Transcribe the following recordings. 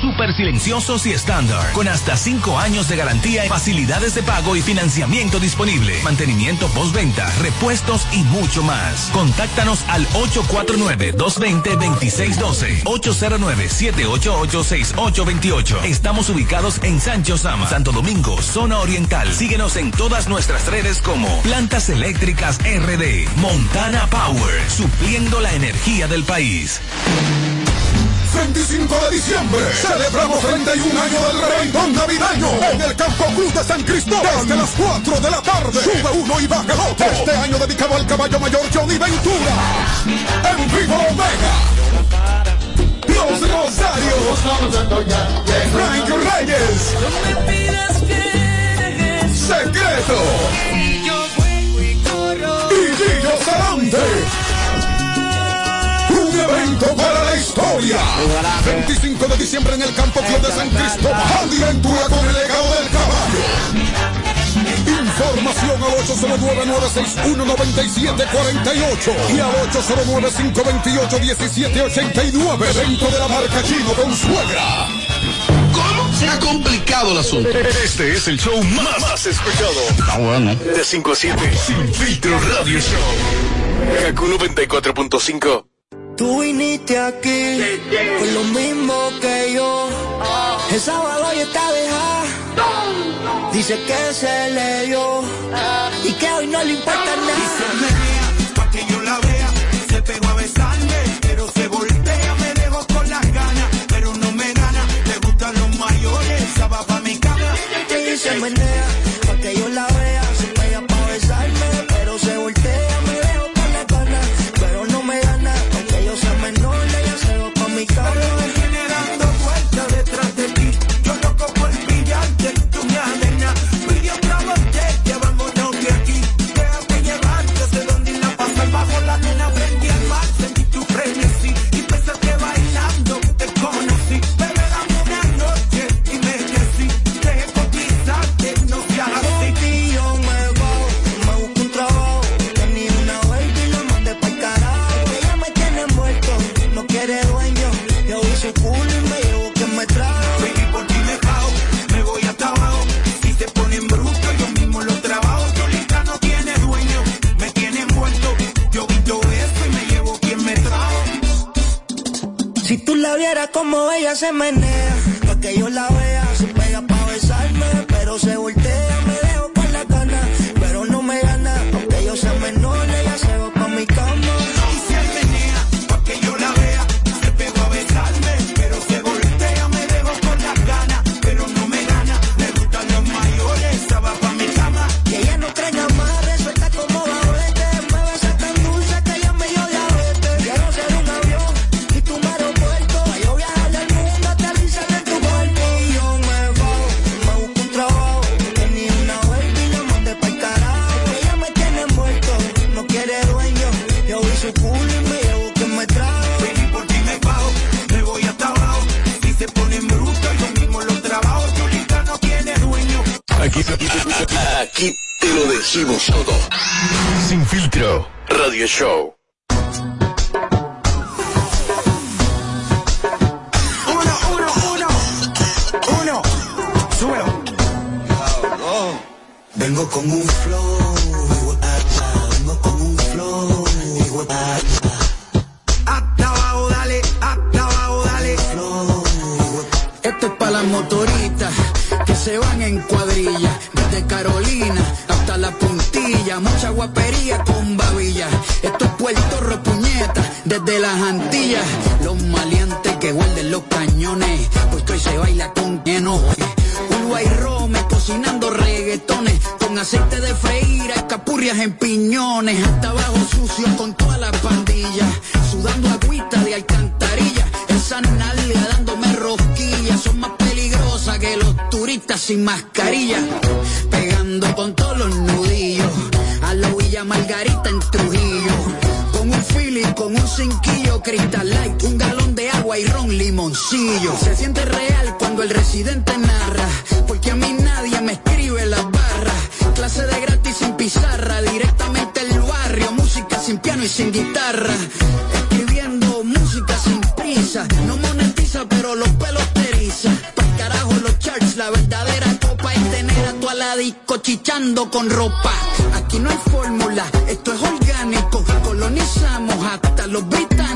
super silenciosos y estándar, con hasta 5 años de garantía, facilidades de pago y financiamiento disponible, mantenimiento postventa, repuestos y mucho más. Contáctanos al 849-220-2612, 809-788-6828. Estamos ubicados en Sancho Sama, Santo Domingo, zona oriental. Síguenos en todas nuestras redes como Plantas Eléctricas RD, Montana Power, supliendo la energía del país. 25 de diciembre celebramos 31 años del reventón navideño en el Campo Cruz de San Cristóbal desde las 4 de la tarde. Sube uno y baja el otro. Este año dedicado al caballo mayor Johnny Ventura. En vivo Omega. Los Rosarios. Frank Reyes. Secreto. Y Gillo Sarante evento para la historia. 25 de diciembre en el Campo Club de San Cristóbal. Aventura con el legado del caballo. Información al 809-961-9748 y al 809-528-1789. Evento de la marca Chino con suegra. ¿Cómo? Se ha complicado el asunto. Este es el show más, más escuchado. Está bueno. De 5 a 7. Sin filtro radio show. Kaku 94.5. Tú viniste aquí con lo mismo que yo. El sábado ya está dejada. Dice que se le dio y que hoy no le importa nada. Dice pa' que yo la vea. Se pegó a besarme, pero se voltea. Me dejo con las ganas, pero no me gana. Le gustan los mayores, esa va pa' mi cama. Y se menea desde Carolina hasta la puntilla, mucha guapería con babilla. Esto es Puerto desde las Antillas, los maleantes que guarden los cañones, pues hoy se baila con lleno. Uruguay Rome cocinando reggaetones con aceite de freír, escapurrias en piñones, hasta abajo sucio con toda la pandilla, sudando agüita de alcantarilla, esa nalga dándome rosquillas, son más peligrosas que los turistas sin mascarilla, pegando con todos los nudillos, a la Villa Margarita en Trujillo, con un feeling, con un cinquillo, Crystal Light, un galón de agua y ron limoncillo. Se siente real cuando el residente narra, porque a mí nadie me escribe las barras. Clase de gratis sin pizarra, directamente el barrio, música sin piano y sin guitarra. Escribiendo música sin prisa, tener a tu aladico chichando con ropa. Aquí no hay fórmula, esto es orgánico. Colonizamos hasta los británicos.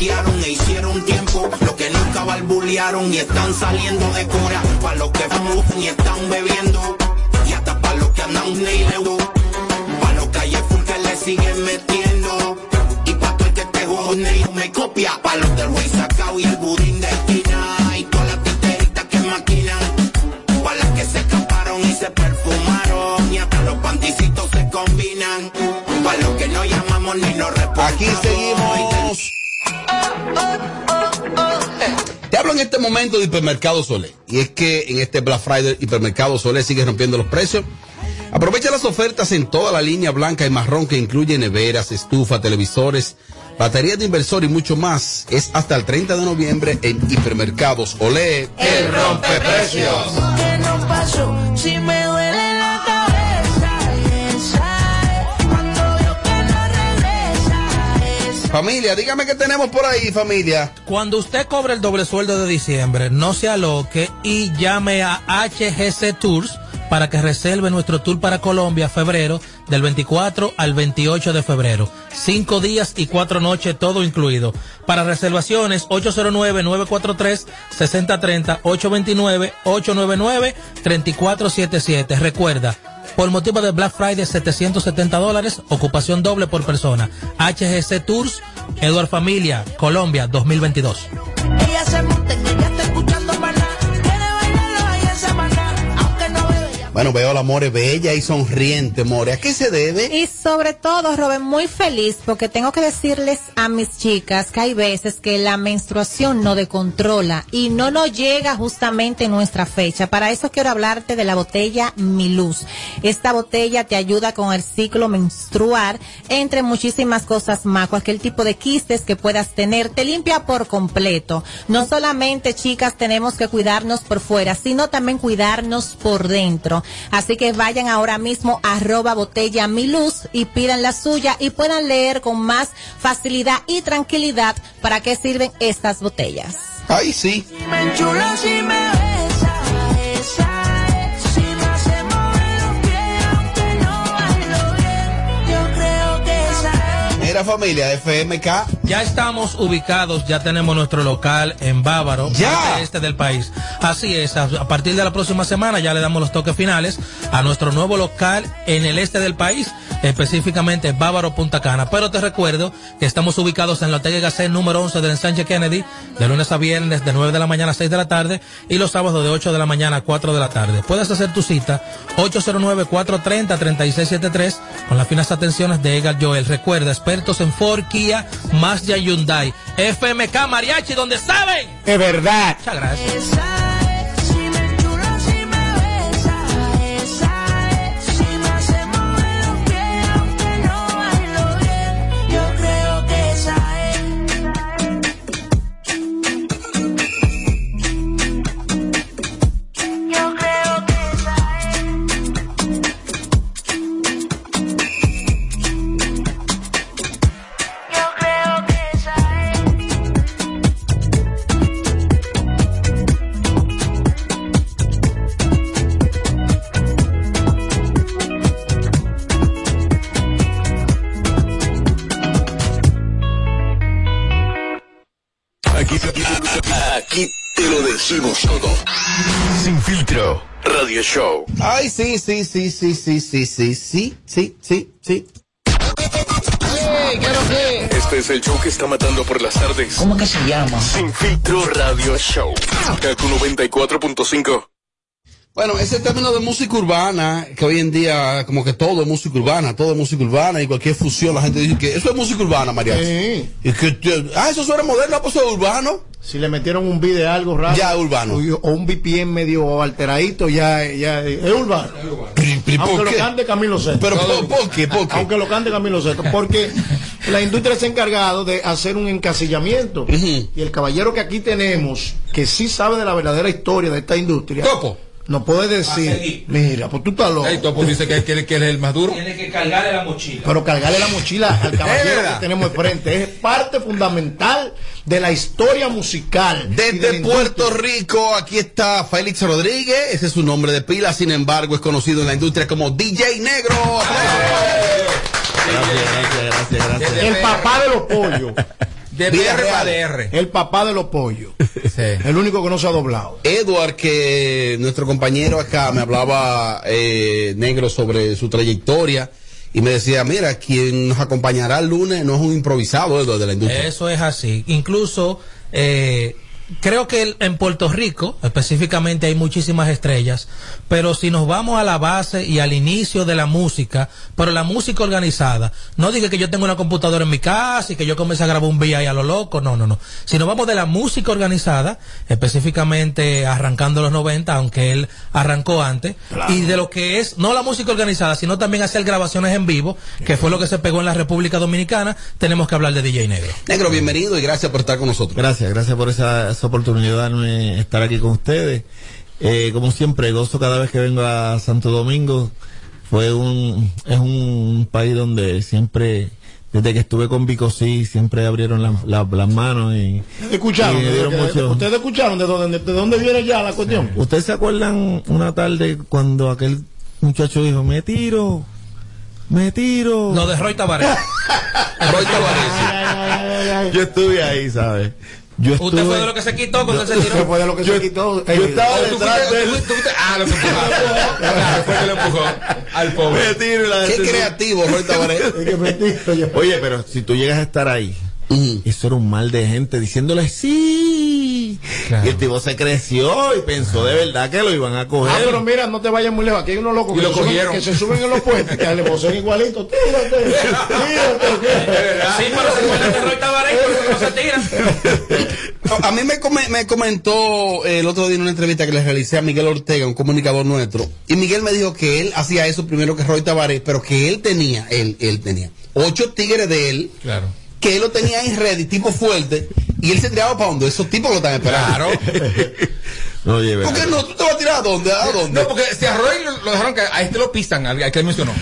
Chotearon e hicieron tiempo, los que nunca barbulearon y están saliendo de cura, pa' los que fuman y están bebiendo, momento de Hipermercado Solé. Y es que en este Black Friday Hipermercado Solé sigue rompiendo los precios. Aprovecha las ofertas en toda la línea blanca y marrón que incluye neveras, estufa, televisores, baterías de inversor y mucho más. Es hasta el 30 de noviembre en Hipermercados Olé. El rompeprecios. ¿Qué Familia, dígame qué tenemos por ahí, familia. Cuando usted cobre el doble sueldo de diciembre, no se aloque y llame a HGC Tours para que reserve nuestro tour para Colombia febrero del 24 al 28 de febrero. Cinco días y cuatro noches, todo incluido. Para reservaciones, 809-943-6030, 829-899-3477. Recuerda, por motivo de Black Friday, 770 dólares, ocupación doble por persona. HGC Tours, Eduard Familia, Colombia, 2022. Ella se Bueno, veo la More bella y sonriente, More. ¿A qué se debe? Y sobre todo, Robin, muy feliz porque tengo que decirles a mis chicas que hay veces que la menstruación no decontrola y no nos llega justamente en nuestra fecha. Para eso quiero hablarte de la botella Mi Luz. Esta botella te ayuda con el ciclo menstrual, entre muchísimas cosas más. Cualquier tipo de quistes que puedas tener, te limpia por completo. No solamente, chicas, tenemos que cuidarnos por fuera, sino también cuidarnos por dentro. Así que vayan ahora mismo a arroba botella mi luz y pidan la suya y puedan leer con más facilidad y tranquilidad para qué sirven estas botellas. Ay, sí. Mira familia, FMK ya estamos ubicados, ya tenemos nuestro local en Bávaro, Ya. parte este del país. Así es, a, a partir de la próxima semana ya le damos los toques finales a nuestro nuevo local en el este del país, específicamente Bávaro Punta Cana. Pero te recuerdo que estamos ubicados en la y Gasset número 11 del ensanche Kennedy, de lunes a viernes de 9 de la mañana a 6 de la tarde y los sábados de 8 de la mañana a 4 de la tarde. Puedes hacer tu cita 809-430-3673 con las finas atenciones de Egal Joel. Recuerda, expertos en Ford, Kia, Mazda y Hyundai. FMK Mariachi, donde saben. Es verdad. Muchas gracias. Radio Show. Ay, sí, sí, sí, sí, sí, sí, sí, sí, sí, sí, sí. Este es el show que está matando por las tardes. ¿Cómo que se llama? Sin filtro radio show. Kaku 94.5. Bueno, ese término de música urbana, que hoy en día como que todo es música urbana, todo es música urbana y cualquier fusión, la gente dice que eso es música urbana, María. Sí. Y que, ah, eso suena moderno, pues eso es urbano. Si le metieron un beat de algo raro. Ya urbano. O, o un VPN medio alteradito, ya, ya es urbano. Pero, Aunque ¿por lo cante Camilo Sesto. Pero, ¿por, por qué? ¿Por qué? Aunque lo cante Camilo Sesto. Porque la industria se ha encargado de hacer un encasillamiento. Y el caballero que aquí tenemos, que sí sabe de la verdadera historia de esta industria, Topo. Nos puede decir, mira, pues tú estás loco. Ey, Topo dice que, que, que él es el más duro. Tiene que cargarle la mochila. Pero cargarle la mochila al caballero que tenemos enfrente es parte fundamental de la historia musical. de Desde industria. Puerto Rico, aquí está Félix Rodríguez, ese es su nombre de pila, sin embargo es conocido en la industria como DJ Negro. Gracias, gracias, gracias, gracias. El papá de los pollos. De Vida PR para. DR. El papá de los pollos. Sí. El único que no se ha doblado. Edward, que nuestro compañero acá me hablaba eh, negro sobre su trayectoria y me decía, mira, quien nos acompañará el lunes no es un improvisado Edward de la industria. Eso es así. Incluso eh, creo que el- en Puerto Rico específicamente hay muchísimas estrellas, pero si nos vamos a la base y al inicio de la música, pero la música organizada, no diga que yo tengo una computadora en mi casa y que yo comencé a grabar un VI a lo loco, no, no, no. Si nos vamos de la música organizada, específicamente arrancando los 90, aunque él arrancó antes, y de lo que es, no la música organizada, sino también hacer grabaciones en vivo, que fue lo que se pegó en la República Dominicana, tenemos que hablar de DJ Negro. Negro, bienvenido y gracias por estar con nosotros. Gracias, gracias por esa, esa oportunidad de darme estar aquí con ustedes. Eh, como siempre, gozo cada vez que vengo a Santo Domingo. Fue un, es un país donde siempre, desde que estuve con Vico sí, siempre abrieron la- la- las manos y, ¿Escucharon? y me dieron ¿De- de- mucho- ¿Ustedes escucharon de dónde, de dónde viene ya la cuestión? ¿Ustedes se acuerdan una tarde cuando aquel muchacho dijo, me tiro, me tiro? Lo de Roy Tabaré. Roy Tavares. Yo estuve ahí, ¿sabes? Yo Usted estuve- fue de lo que se quitó cuando se Se tiró. fue de lo que se quitó. yo estaba Oh, ¿tú detrás de tú él. Ah, lo que empujó. Claro, fue que lo empujó al pobre. Me tiro la Qué creativo, Oye, pero si tú llegas a estar ahí, eso era un mal de gente diciéndole sí. Claro. Y el tipo se creció y pensó de verdad que lo iban a coger. Ah, pero mira, no te vayas muy lejos. Aquí hay unos locos que, lo se suben, cogieron. que se suben en los puestos que le poseen igualito. Tírate, tírate. Sí, pero se acuerdan de Roy Tabaré, no se tira. A mí me, come- me comentó eh, el otro día en una entrevista que le realicé a Miguel Ortega, un comunicador nuestro, y Miguel me dijo que él hacía eso primero que Roy Tavares, pero que él tenía, él, él tenía ocho tigres de él, Claro. Que él lo tenía en ready, tipo fuerte, y él se tiraba para donde esos tipos lo están esperando. Claro. No, oye, ¿Por qué no? ¿Tú te vas a tirar a dónde? ¿A dónde? No, porque si a Roy lo, dejaron caer, a este lo pisan, al, que él mencionó.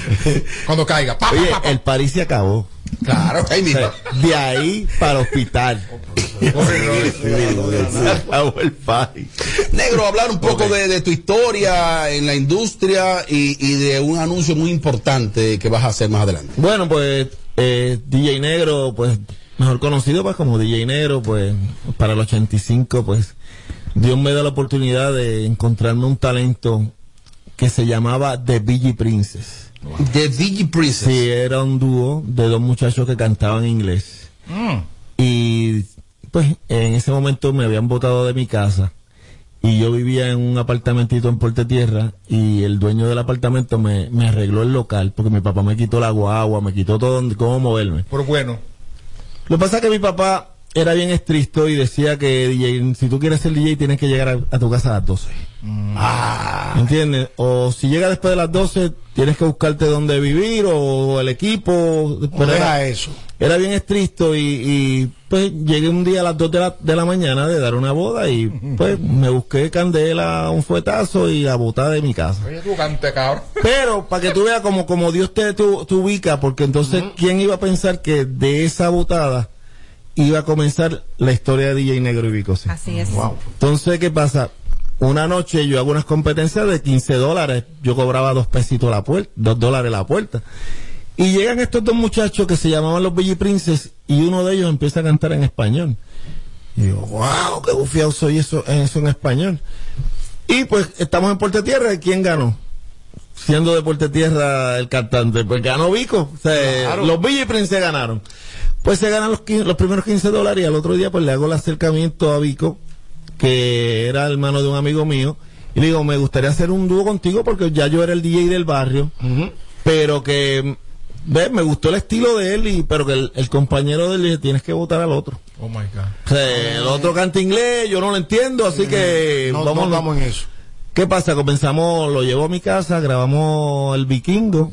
Cuando caiga. Pa, pa, Oye, pa, pa. el París se acabó. Claro, ahí O mismo. sea, de ahí para el hospital. se acabó el París. Negro, hablar un poco de, de tu historia en la industria y, y de un anuncio muy importante que vas a hacer más adelante. Bueno, pues eh, DJ Negro, pues mejor conocido pues como DJ Negro, pues para el 85, pues Dios me da la oportunidad de encontrarme un talento que se llamaba The Biggie Princess. The Digi Princess. Sí, era un dúo de dos muchachos que cantaban inglés. Y pues en ese momento me habían botado de mi casa y yo vivía en un apartamentito en Puerto Tierra y el dueño del apartamento me, me arregló el local porque mi papá me quitó la guagua, me quitó todo donde- cómo moverme. Por bueno. Lo que pasa es que mi papá era bien estricto y decía que DJ, si tú quieres ser DJ tienes que llegar a, a tu casa a las 12. Ah. ¿Entiendes? O si llega después de las 12 tienes que buscarte dónde vivir o el equipo. Pero deja era, eso. Era bien estricto y, y, pues llegué un día a las 2 de la, de la mañana de dar una boda y pues me busqué candela, un fuetazo y a botar de mi casa. Oye, tú cante, cabrón. Pero para que tú veas como, como Dios te, te, te ubica, porque entonces, ¿quién iba a pensar que de esa botada iba a comenzar la historia de DJ Negro y Vico? sí? Así es. Entonces, ¿qué pasa? Una noche yo hago unas competencias de 15 dólares, yo cobraba dos pesitos la puerta, dos dólares la puerta. Y llegan estos dos muchachos que se llamaban los Belly Princes y uno de ellos empieza a cantar en español. Y digo, wow, qué bufiado soy eso, eso en español. Y pues estamos en Puerto Tierra y ¿quién ganó? siendo Deporte Tierra el cantante, pues ganó Vico. O sea, Claro. los Villa y Prince ganaron. Pues se ganan los, 15 los primeros 15 dólares y al otro día pues le hago el acercamiento a Vico, que era hermano de un amigo mío, y le digo, me gustaría hacer un dúo contigo porque ya yo era el DJ del barrio, pero que, ves, me gustó el estilo de él, y pero que el, el compañero de él le dije, tienes que votar al otro. Oh my God. O sea, el otro canta inglés, yo no lo entiendo, así que No, vamos, no vamos en eso. ¿Qué pasa? Comenzamos, lo llevo a mi casa, grabamos el vikingo,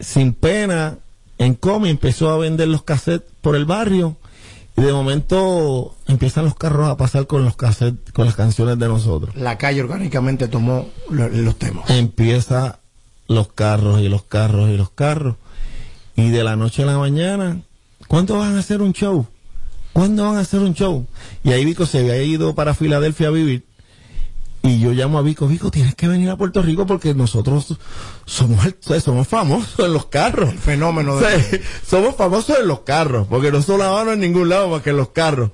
sin pena, en Comi, empezó a vender los cassettes por el barrio, y de momento empiezan los carros a pasar con los cassettes, con las canciones de nosotros. La calle orgánicamente tomó lo- los temas. Empieza los carros y los carros y los carros, y de la noche a la mañana, ¿cuándo van a hacer un show? ¿Cuándo van a hacer un show? Y ahí Vico se había ido para Filadelfia a vivir. Y yo llamo a Vico, Vico, tienes que venir a Puerto Rico porque nosotros somos, somos famosos en los carros. Fenómeno O de... sea, somos famosos en los carros, porque no sonamos en ningún lado más que en los carros.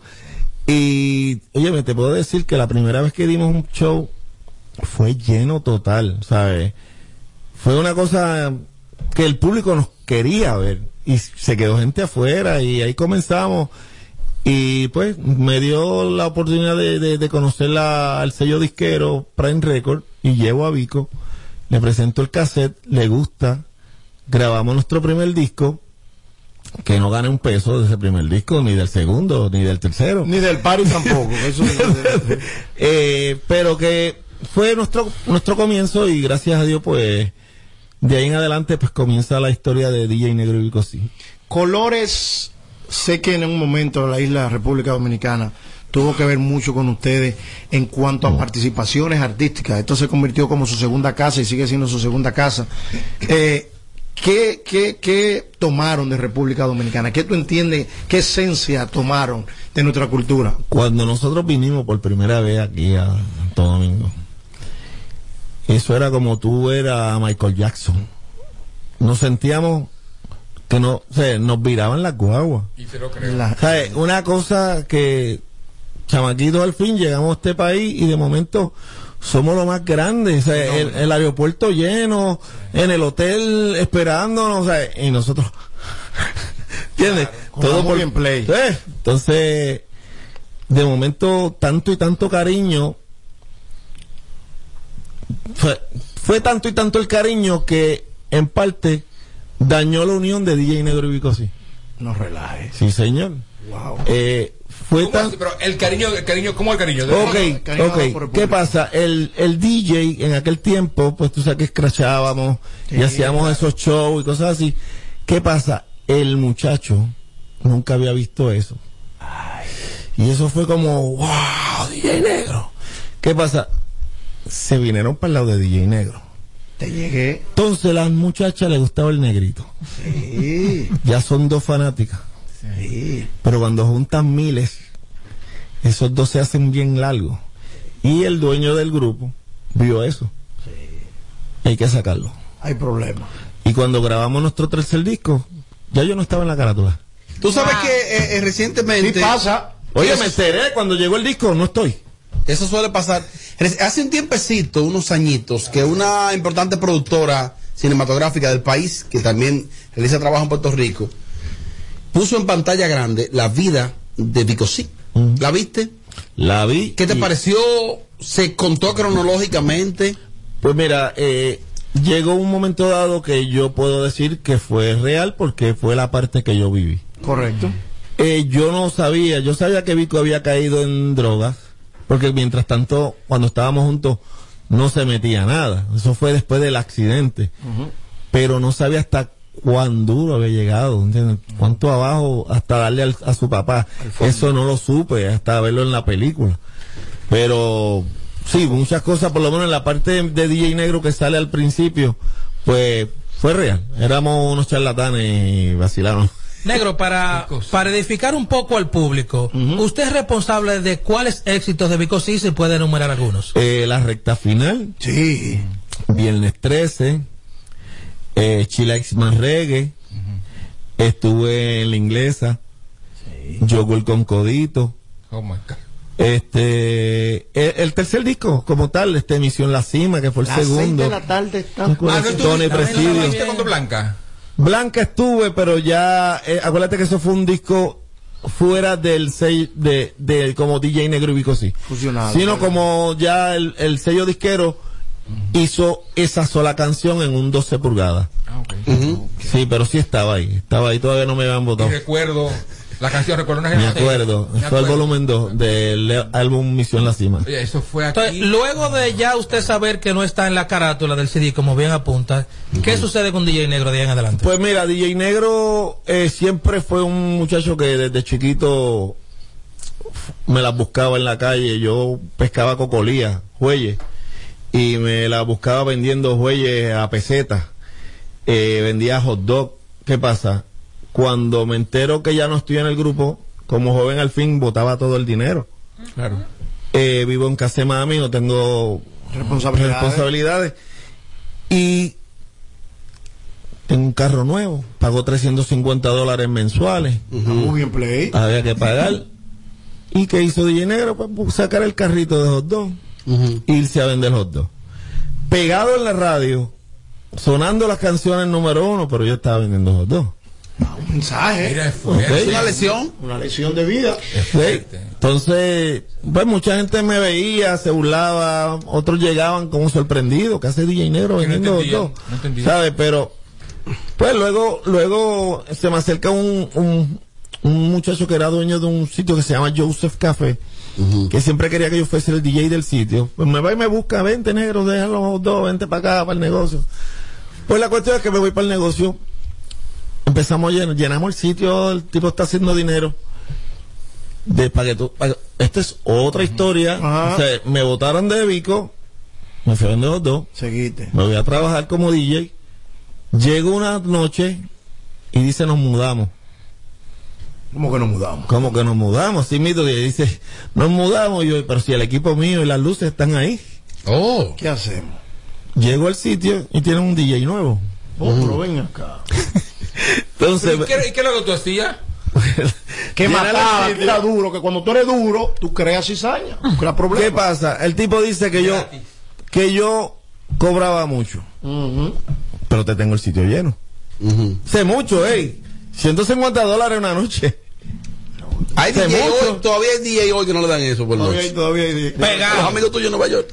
Y, oye, me te puedo decir que la primera vez que dimos un show fue lleno total, ¿sabes? Fue una cosa que el público nos quería ver y se quedó gente afuera y ahí comenzamos y pues me dio la oportunidad de, de- de conocer la- al sello disquero Prime Record y llevo a Vico, le presento el cassette, le gusta, grabamos nuestro primer disco, que no gane un peso de ese primer disco, ni del segundo, ni del tercero. Ni del party tampoco. Eso, Eh, pero que fue nuestro nuestro comienzo y gracias a Dios pues de ahí en adelante pues comienza la historia de DJ Negro y Vico sí. Colores, sé que en un momento la isla República Dominicana tuvo que ver mucho con ustedes en cuanto a participaciones artísticas. Esto se convirtió como su segunda casa y sigue siendo su segunda casa. Eh, ¿qué, qué, qué tomaron de República Dominicana? ¿Qué tú entiendes? ¿Qué esencia tomaron de nuestra cultura? Cuando nosotros vinimos por primera vez aquí a Santo Domingo, eso era como tú eras Michael Jackson. Nos sentíamos que no, o sea, nos viraban las guaguas. Y se lo creo. La- ¿Sabes? Una cosa que, chamaquitos al fin, llegamos a este país y de momento somos lo más grande. O sea, el, el aeropuerto lleno, en el hotel esperándonos, o sea, y nosotros. ¿Entiendes? y en play. Entonces, de momento, tanto y tanto cariño. Fue, fue tanto y tanto el cariño que, en parte, dañó la unión de DJ Negro y Vico. No relajes. Sí, señor. Wow. Eh, fue ¿Cómo tan... Pero el cariño, el cariño, ¿cómo el cariño? Ok, cariño el ok. público. ¿Qué pasa? El, el DJ en aquel tiempo, pues tú sabes que escrachábamos y hacíamos esos shows y cosas así. ¿Qué pasa? El muchacho nunca había visto eso. Y eso fue como, wow, DJ negro. ¿Qué pasa? Se vinieron para el lado de DJ negro. Te llegué. Entonces a las muchachas les gustaba el negrito. Sí, Ya son dos fanáticas. sí. Pero cuando juntan miles, esos dos se hacen bien largos. Y el dueño del grupo vio eso. Hay que sacarlo. Hay problema. Y cuando grabamos nuestro tercer disco, ya yo no estaba en la carátula. Tú sabes que eh, eh, recientemente. Sí pasa. Oye, me enteré cuando llegó el disco, no estoy. Eso suele pasar. Hace un tiempecito, unos añitos, que una importante productora cinematográfica del país, que también realiza trabajo en Puerto Rico, puso en pantalla grande la vida de Vicosí. ¿La viste? La vi. ¿Qué te y- pareció? ¿Se contó cronológicamente? Pues mira, eh, llegó un momento dado que yo puedo decir que fue real porque fue la parte que yo viví. Correcto. Eh, yo no sabía, yo sabía que Vico había caído en drogas, porque mientras tanto, cuando estábamos juntos, no se metía nada. Eso fue después del accidente. Pero no sabía hasta cuán duro había llegado, ¿entiendes? Cuánto abajo, hasta darle al- a su papá. Eso no lo supe, hasta verlo en la película. Pero sí, muchas cosas, por lo menos en la parte de DJ Negro que sale al principio, pues fue real. Éramos unos charlatanes y vacilaron. Negro, para, para edificar un poco al público, usted es responsable de cuáles éxitos de Vico sí se puede enumerar algunos. Eh, la recta final, Sí. Viernes 13, eh, Chilax más reggae, estuve en la inglesa, Yogur con codito, Oh my God. Este, el, el tercer disco, como tal, este Misión La Cima, que fue el seis segundo. de la tarde está. Ah, no Tony estuviste- Presidio. Blanca. Blanca estuve, pero ya, eh, acuérdate que eso fue un disco fuera del sello de, de como DJ Negro y Vico sí. Fusionado. Sino como ya el, el sello disquero hizo esa sola canción en un 12 pulgadas. Ah, ok. Sí, pero sí estaba ahí, estaba ahí, todavía no me habían Y votado. recuerdo la canción, recuerdo una Me generación. acuerdo, Me fue el volumen 2 del álbum Misión La Cima. Oye, eso fue aquí. Entonces, luego de ya usted saber que no está en la carátula del CD, como bien apunta, ¿qué sucede con DJ Negro de ahí en adelante? Pues mira, DJ Negro eh, siempre fue un muchacho que desde chiquito me las buscaba en la calle. Yo pescaba cocolía, jueyes, y me las buscaba vendiendo jueyes a pesetas. Eh, vendía hot dog. ¿Qué pasa? Cuando me entero que ya no estoy en el grupo, como joven al fin botaba todo el dinero. Claro. Eh, vivo en casa de mami, no tengo Responsabilidades. responsabilidades. Y tengo un carro nuevo, pagó 350 dólares mensuales, muy bien play. había que pagar. ¿Y qué hizo DJ Negro? Pues bu- sacar el carrito de hot dog, irse a vender hot dog. Pegado en la radio, sonando las canciones número uno, pero yo estaba vendiendo hot dog. Un mensaje. Mira, una lesión. Una lección de vida. Sí. Entonces, pues mucha gente me veía, se burlaba, otros llegaban como sorprendidos, que hace DJ Negro no vendiendo no. ¿Sabes? Pero, pues luego, luego se me acerca un, un, un muchacho que era dueño de un sitio que se llama Joseph Café, que siempre quería que yo fuese el DJ del sitio. Pues me va y me busca, vente negro, déjalo dogs, vente para acá, para el negocio. Pues la cuestión es que me voy para el negocio. Empezamos a llenar, llenamos el sitio, el tipo está haciendo dinero. De para que tú, esta es otra historia. Ajá. O sea, me votaron de Vico, me fui a vender los dos, Seguiste. me voy a trabajar como DJ. Llego una noche y dice nos mudamos. ¿Cómo que nos mudamos? ¿Cómo que nos mudamos? Sí, mito, y dice, nos mudamos. Y yo, pero si el equipo mío y las luces están ahí. Oh. ¿Qué hacemos? Llego al sitio y tienen un DJ nuevo. Oh, pero ven acá. Entonces, ¿Y qué, y qué es lo que tú hacías? Que mataba, que era duro, que cuando tú eres duro, tú creas cizaña. Tú creas ¿qué pasa? El tipo dice que yo, Gratis. que yo cobraba mucho. Pero te tengo el sitio lleno. Sé mucho, ey. 150 dólares una noche. Hay DJ hoy, todavía hay DJ hoy que no le dan eso por Todavía hay, noche. todavía hay- Los Pegado. amigos tuyos en Nueva York.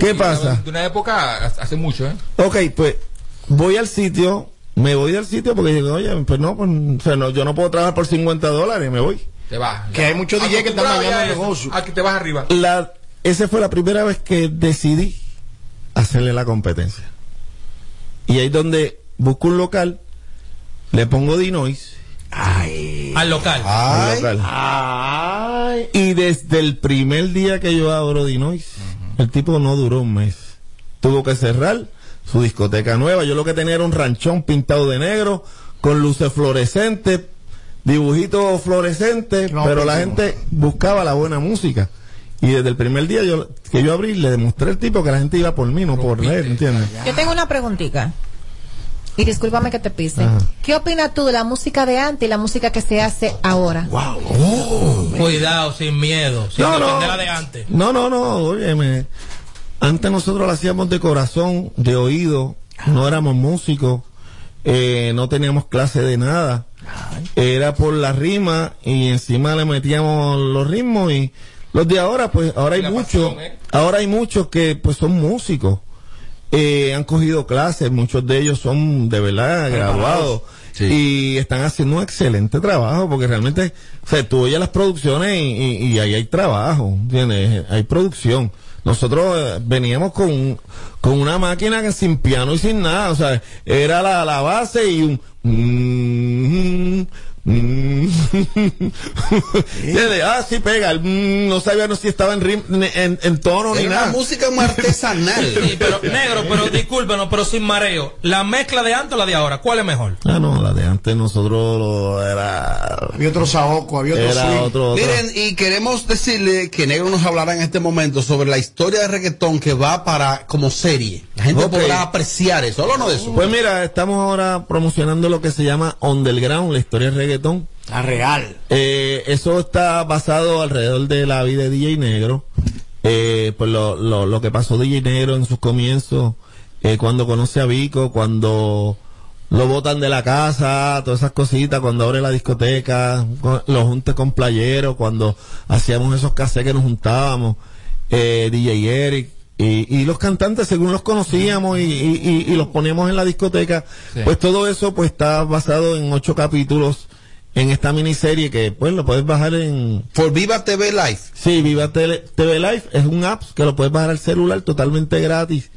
¿Qué pasa? De una época hace mucho, ¿eh? Ok, pues voy al sitio, me voy del sitio porque digo, oye, pues no, pues, o sea, no, yo no puedo trabajar por 50 dólares, me voy. Te vas. Que hay muchos DJ que están ya el negocio. A que te vas arriba. La, esa fue la primera vez que decidí hacerle la competencia. Y ahí es donde busco un local, le pongo Dinois Al local. al local. Ay. Y desde el primer día que yo abro Dinois, el tipo no duró un mes. Tuvo que cerrar su discoteca nueva. Yo lo que tenía era un ranchón pintado de negro, con luces fluorescentes, dibujitos fluorescentes, No, pero la gente buscaba la buena música. Y desde el primer día yo, que yo abrí, le demostré al tipo que la gente iba por mí, no por él, ¿entiendes? Yo tengo una preguntita. Y discúlpame que te pise. Ajá. ¿Qué opinas tú de la música de antes y la música que se hace ahora? Cuidado, sin miedo, sin No, no. defender la de antes. No, no, no, óyeme. Antes nosotros lo hacíamos de corazón, de oído, no éramos músicos, eh, no teníamos clase de nada. Era por la rima y encima le metíamos los ritmos y los de ahora, pues ahora hay muchos, ¿eh? ahora hay muchos que pues son músicos. Eh, han cogido clases, muchos de ellos son de verdad graduados Sí. y están haciendo un excelente trabajo porque realmente, o sea, tú oyes las producciones y, y- y ahí hay trabajo, ¿entiendes? Hay producción. Nosotros eh, veníamos con, con una máquina que sin piano y sin nada, o sea, era la, la base y un... mm. Ah, sí pega, mm, no sabía no si estaba en, rim- en, en tono ni Era nada. una música muy artesanal. Sí, pero, negro, pero discúlpenos, pero sin mareo. ¿La mezcla de antes o la de ahora? ¿Cuál es mejor? Ah, no, la de antes nosotros lo era... Había otro saoco, había otro Era swing. otro, otro. Miren, y queremos decirle que Negro nos hablará en este momento sobre la historia de reggaetón que va para como serie. La gente Ok. podrá apreciar eso. Háblanos de eso. Pues mira, estamos ahora promocionando lo que se llama Underground, la historia del reggaetón. La real. Eh, eso está basado alrededor de la vida de DJ Negro. Eh, pues lo, lo, lo que pasó DJ Negro en sus comienzos, eh, cuando conoce a Vico, cuando lo botan de la casa, todas esas cositas, cuando abre la discoteca, los juntes con playeros, cuando hacíamos esos cassettes que nos juntábamos, eh, DJ Eric. Y, y los cantantes según los conocíamos y, y- y- y los poníamos en la discoteca, Sí. pues todo eso pues está basado en ocho capítulos en esta miniserie que pues lo puedes bajar en Por Viva TV Live. Sí, Viva Tele- TV Live es un app que lo puedes bajar al celular totalmente gratis.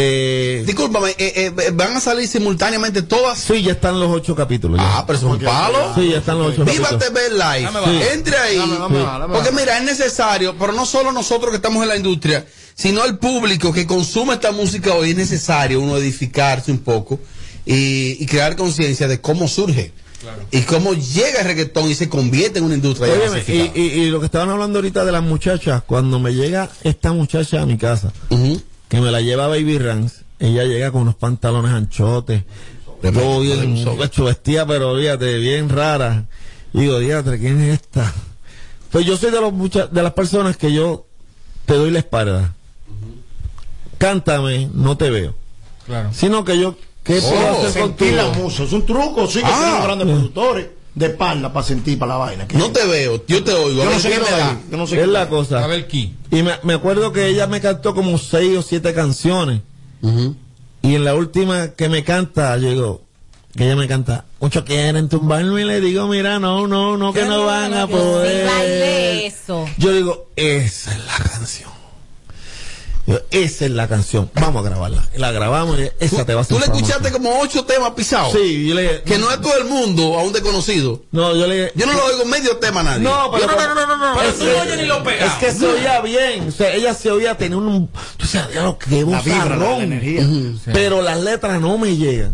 Eh, Discúlpame, eh, eh, ¿van a salir simultáneamente todas? sí, ya están los ocho capítulos. ya. Ah, pero son palos. Sí, ya están los ocho Viva capítulos. TV Live. Entre ahí. Dame, dame baja, dame Porque mira, es necesario, pero no solo nosotros que estamos en la industria, sino el público que consume esta música hoy es necesario uno edificarse un poco y, y crear conciencia de cómo surge. Y cómo llega el reggaetón y se convierte en una industria Óyeme, y, y- y lo que estaban hablando ahorita de las muchachas, cuando me llega esta muchacha a mi casa, que me la lleva Baby Rans, ella llega con unos pantalones anchotes, todo bien, vestida, pero fíjate, bien rara. Y digo, diatre, ¿quién es esta? Pues yo soy de los mucha- de las personas que yo te doy la espalda. Cántame, no te veo. Claro. Sino que yo, ¿qué puedo Oh, hacer sentir la musa. Es un truco, sí, que Ah. tienen los grandes productores de espalda para sentir para la vaina. ¿Qué? No te veo, yo te oigo. Yo no sé qué qué me da. Yo no sé Es qué la da. cosa. A ver, Key. Y me, me acuerdo que ella me cantó como seis o siete canciones. Y en la última que me canta, llegó, que ella me canta, muchos quieren tumbarme y le digo, mira, no, no, no, que no van a poder. eso. Yo digo, esa es la canción. Yo, esa es la canción. Vamos a grabarla. La grabamos esa te va a hacer Tú le escuchaste como ocho temas pisados. Sí, yo le Que no es todo el mundo a un desconocido. No, yo le Yo no lo oigo medio tema a nadie. No, pero No, no, no, no, no, no. Pero tú que- no oyes ni lo pegado. Es que se oía bien. O sea, ella se oía tener un. O sea, diablo, qué La energía. Pero las letras no me llegan.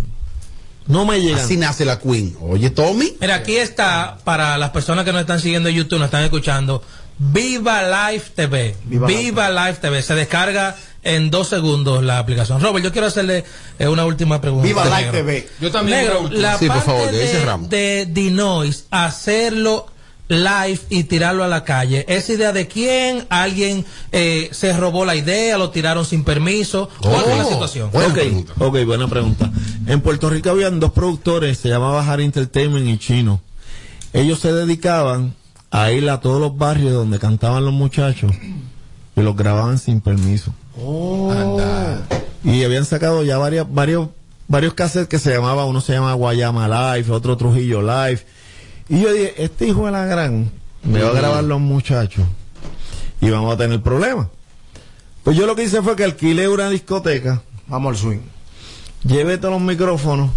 No me llegan. Así nace la Queen. Oye, Tommy. Mira, aquí está, para las personas que nos están siguiendo en YouTube, nos están escuchando, Viva Live TV. Viva Viva, Live TV. Se descarga en dos segundos la aplicación. Robert, yo quiero hacerle eh, una última pregunta. Viva Live Negro. TV. Yo también. Negro, la Sí, por parte favor, de de, Dinois, hacerlo live y tirarlo a la calle, ¿es idea de quién? ¿Alguien eh, se robó la idea? ¿Lo tiraron sin permiso? ¿Cuál fue la Oh. situación? Buena ok, pregunta. ok, buena pregunta. En Puerto Rico habían dos productores, se llamaba Harry Entertainment y Chino. Ellos se dedicaban a ir a todos los barrios donde cantaban los muchachos y los grababan sin permiso. Y habían sacado ya varias, varios, varios cassettes que se llamaba, uno se llama Guayama Live, otro Trujillo Live. Y yo dije, este hijo de la gran me va a grabar los muchachos y vamos a tener problemas. Pues yo lo que hice fue que alquilé una discoteca, Vamos al swing. llevé todos los micrófonos,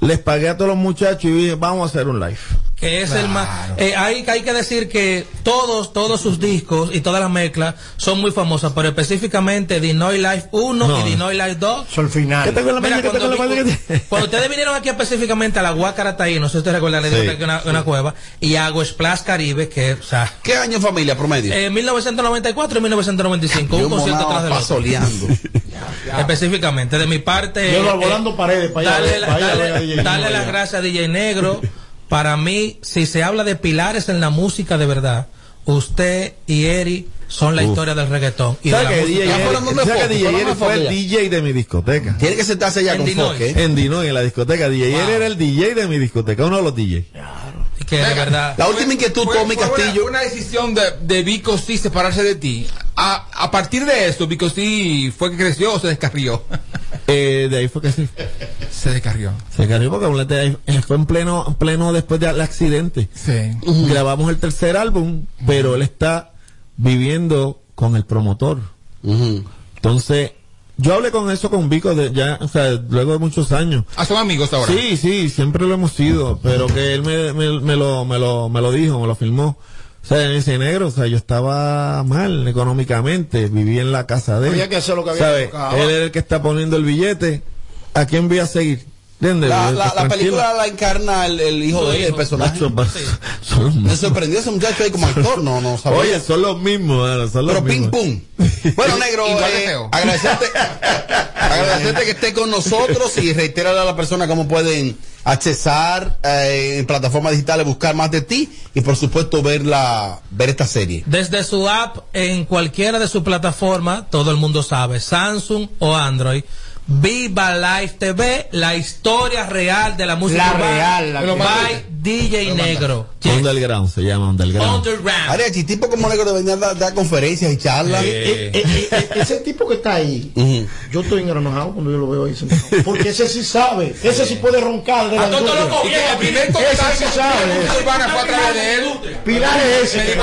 les pagué a todos los muchachos y dije, vamos a hacer un live. Que es el más eh, hay, hay que decir que todos todos sus discos y todas las mezclas son muy famosas pero específicamente Dinoy Life 1 No. y Dinoy Life 2 Eso al final. ¿Qué tengo en la Mira, mañana? ¿Qué tengo en la cuando, ustedes vinieron aquí específicamente a la Guacarataí, no sé si ustedes recuerdan, Sí. que es una, una cueva, y hago Splash Caribe, que, o sea, ¿Qué año familia promedio? en 1994 y 1995, Yo un concierto tras del otro. pasoleando. Específicamente, de mi parte. Yo eh, volando paredes para allá, la- darle Negro las gracias a DJ Negro. Para mí, si se habla de pilares en la música de verdad, usted y Eri son la Uf. historia del reggaetón. Y de la ¿Sabes que música. DJ Ya Eric- fueron donde ¿sabes que foco, DJ fueron Eric donde fue el. DJ de mi discoteca? Tiene que sentarse allá En con. Foque. ¿eh? En Dinoy, en la discoteca. DJ Eric era el DJ de mi discoteca, uno de los DJ. que de verdad. La última inquietud, Fue- Tommy fue una- Castillo. Una, decisión de, de Vico sí separarse de ti. A, a partir de eso, Vico sí fue que creció o se descarrió. Eh, de ahí fue que sí. se descarrió. Se cayó porque eh, fue en pleno, en pleno después del accidente. Sí. Grabamos el tercer álbum, pero él está viviendo con el promotor. Entonces, yo hablé con eso con Vico de, ya, o sea, luego de muchos años. Ah, son amigos ahora. Sí, sí, siempre lo hemos sido, pero que él me, me, me lo, me, lo, me lo dijo, me lo filmó. O sea, en ese negro, o sea, yo estaba mal económicamente, vivía en la casa de él. Había que hacer lo que había. Él era el que está poniendo el billete. ¿A quién voy a seguir? ¿Entiendes? La, la, película la encarna el, el hijo de él, el personaje. Son Me sorprendió ese muchacho ahí como actor, no, no sabía. Oye, son los mismos, son los Pero ping pum. Bueno, negro, eh, agradecerte, agradecerte que esté con nosotros y reiterarle a la persona cómo pueden accesar eh, en plataformas digitales, buscar más de ti y por supuesto ver la ver esta serie. Desde su app, en cualquiera de sus plataformas, todo el mundo sabe, Samsung o Android. Viva Live TV, la historia real de la música La urbana, real, la by DJ Negro. Underground se llama Underground. Underground. Ariachi, tipo como negro de venir a dar, conferencias y charlas. Eh, eh, eh, eh, ese tipo que está ahí, Ujú. yo estoy enojado cuando yo lo veo ahí sentado. Porque ese sí sabe, ese sí puede roncar de la A todos los industria. Y que el primer Ese contacto sí con sabe. música urbana fue a través de él. Pilar es ese.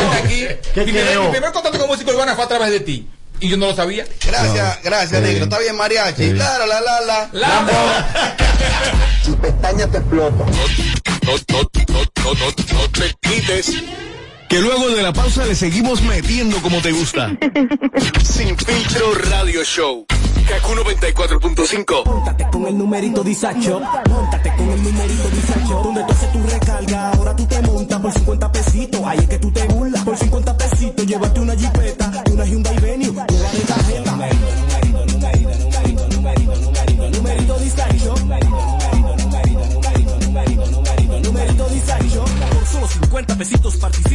Me di mi primer contacto con música urbana fue a través de ti. Y yo no lo sabía. Gracias, gracias, Sí. negro. Está bien, mariachi. La, la, la, la, la. La No, no, no, no, no, no te quites. Que luego de la pausa le seguimos metiendo como te gusta. Sin filtro radio show. Kaku 94.5. Móntate con el numerito disacho, móntate con el numerito disacho, donde tú haces tu recarga, ahora tú te montas por 50 pesitos, ahí es que tú te burlas, por 50 pesitos, llévate una jipeta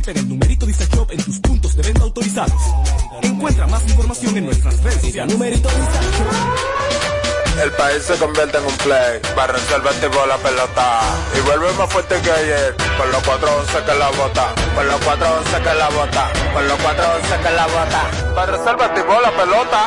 en el numerito disacho en tus puntos de venta autorizados. Encuentra más información en nuestras redes sociales. Numerito disacho. El país se convierte en un play. Para resolver tipo la pelota. Y vuelve más fuerte que ayer. Por los 411 que la bota. Por los 411 que la bota. Por los 411 que la bota. Para resolver tipo la pelota.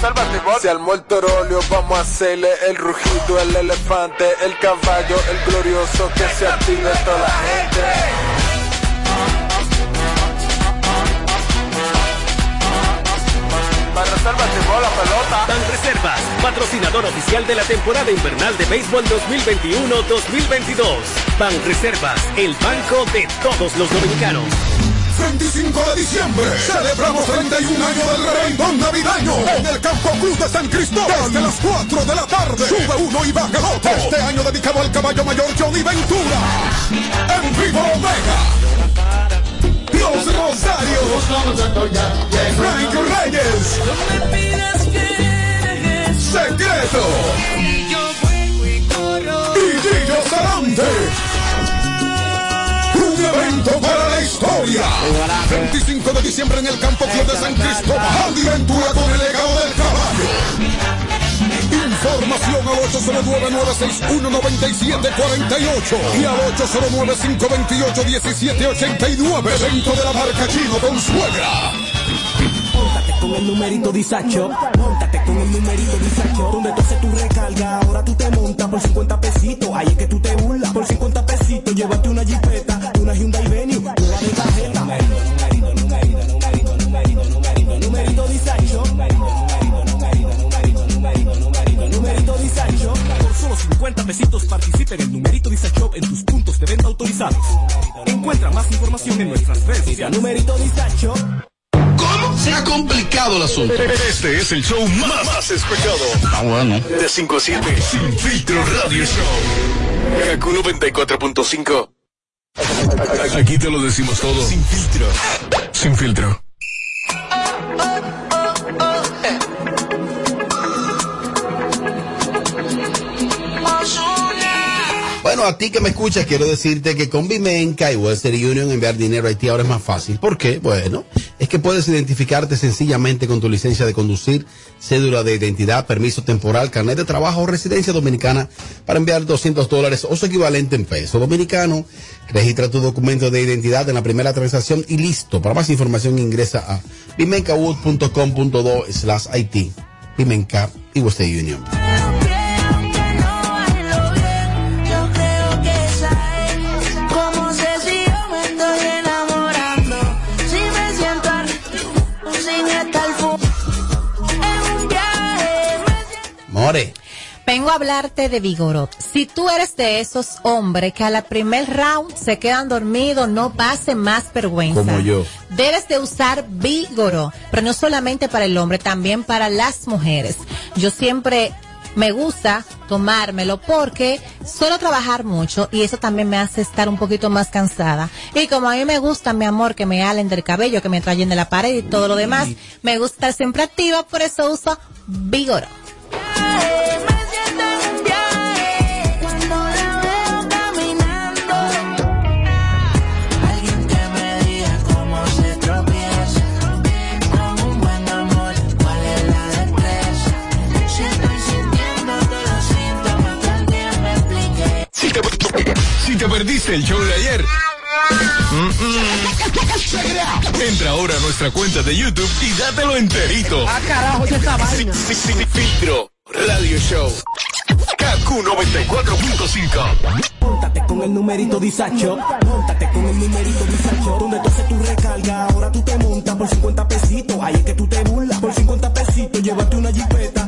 Para resolver tipo Si al muerto rolio vamos a hacerle el rugido, el elefante, el caballo, el glorioso que se active toda la gente. Para resolver tipo la pelota. Ban Reservas, patrocinador oficial de la temporada invernal de béisbol 2021-2022. Ban Reservas, el banco de todos los dominicanos. 25 de diciembre celebramos 31 años del reventón navidaño en el Campo Cruz de San Cristóbal desde las 4 de la tarde. Sube uno y baja el otro. Este año dedicado al caballo mayor Johnny Ventura. En vivo Omega. Dios Rosario. Frank Reyes. Secreto. Y Gillo Sarante. Un evento para historia. 25 de diciembre en el Campo Club de San Cristóbal. Andy Ventura con el legado del caballo. Información al 809-961-9748 y al 809-528-1789. Evento de la marca Chino con suegra. Móntate con el numerito disacho, móntate con el numerito disacho, donde tú haces tu recarga, ahora tú te montas por 50 pesitos, ahí es que tú te burlas, por 50 más información en nuestras redes sociales. Numerito disacho. ¿Cómo? Se ha complicado el asunto. Este es el show más, más escuchado. Ah, bueno. De 5 a 7. Sin filtro radio show. Kaku 94.5. Aquí te lo decimos todo. Sin filtro. Sin filtro. A ti que me escuchas, quiero decirte que con Vimenca y Western Union enviar dinero a Haití ahora es más fácil. ¿Por qué? Bueno, es que puedes identificarte sencillamente con tu licencia de conducir, cédula de identidad, permiso temporal, carnet de trabajo o residencia dominicana para enviar 200 dólares o su equivalente en peso dominicano. Registra tu documento de identidad en la primera transacción y listo. Para más información ingresa a vimencawood.com.do slash IT. Vimenca y Western Union. More. Vengo a hablarte de Vigorot. Si tú eres de esos hombres que a la primer round se quedan dormidos, no pase más vergüenza. Como yo. Debes de usar Vigoro, pero no solamente para el hombre, también para las mujeres. Yo siempre me gusta tomármelo porque suelo trabajar mucho y eso también me hace estar un poquito más cansada. Y como a mí me gusta, mi amor, que me halen del cabello, que me trayen de la pared y todo lo demás, me gusta estar siempre activa, por eso uso Vigoro. El día me expliqué. Si te, si te perdiste el show de ayer. Entra ahora a nuestra cuenta de YouTube y dátelo enterito. Ah, carajo, ya está vaina. Filtro Radio Show. KQ 94.5. Móntate con el numerito disacho. Móntate con el numerito disacho. Donde tú haces recarga, ahora tú te montas por 50 pesitos. Ahí es que tú te burlas. Por 50 pesitos, llévate una jipeta,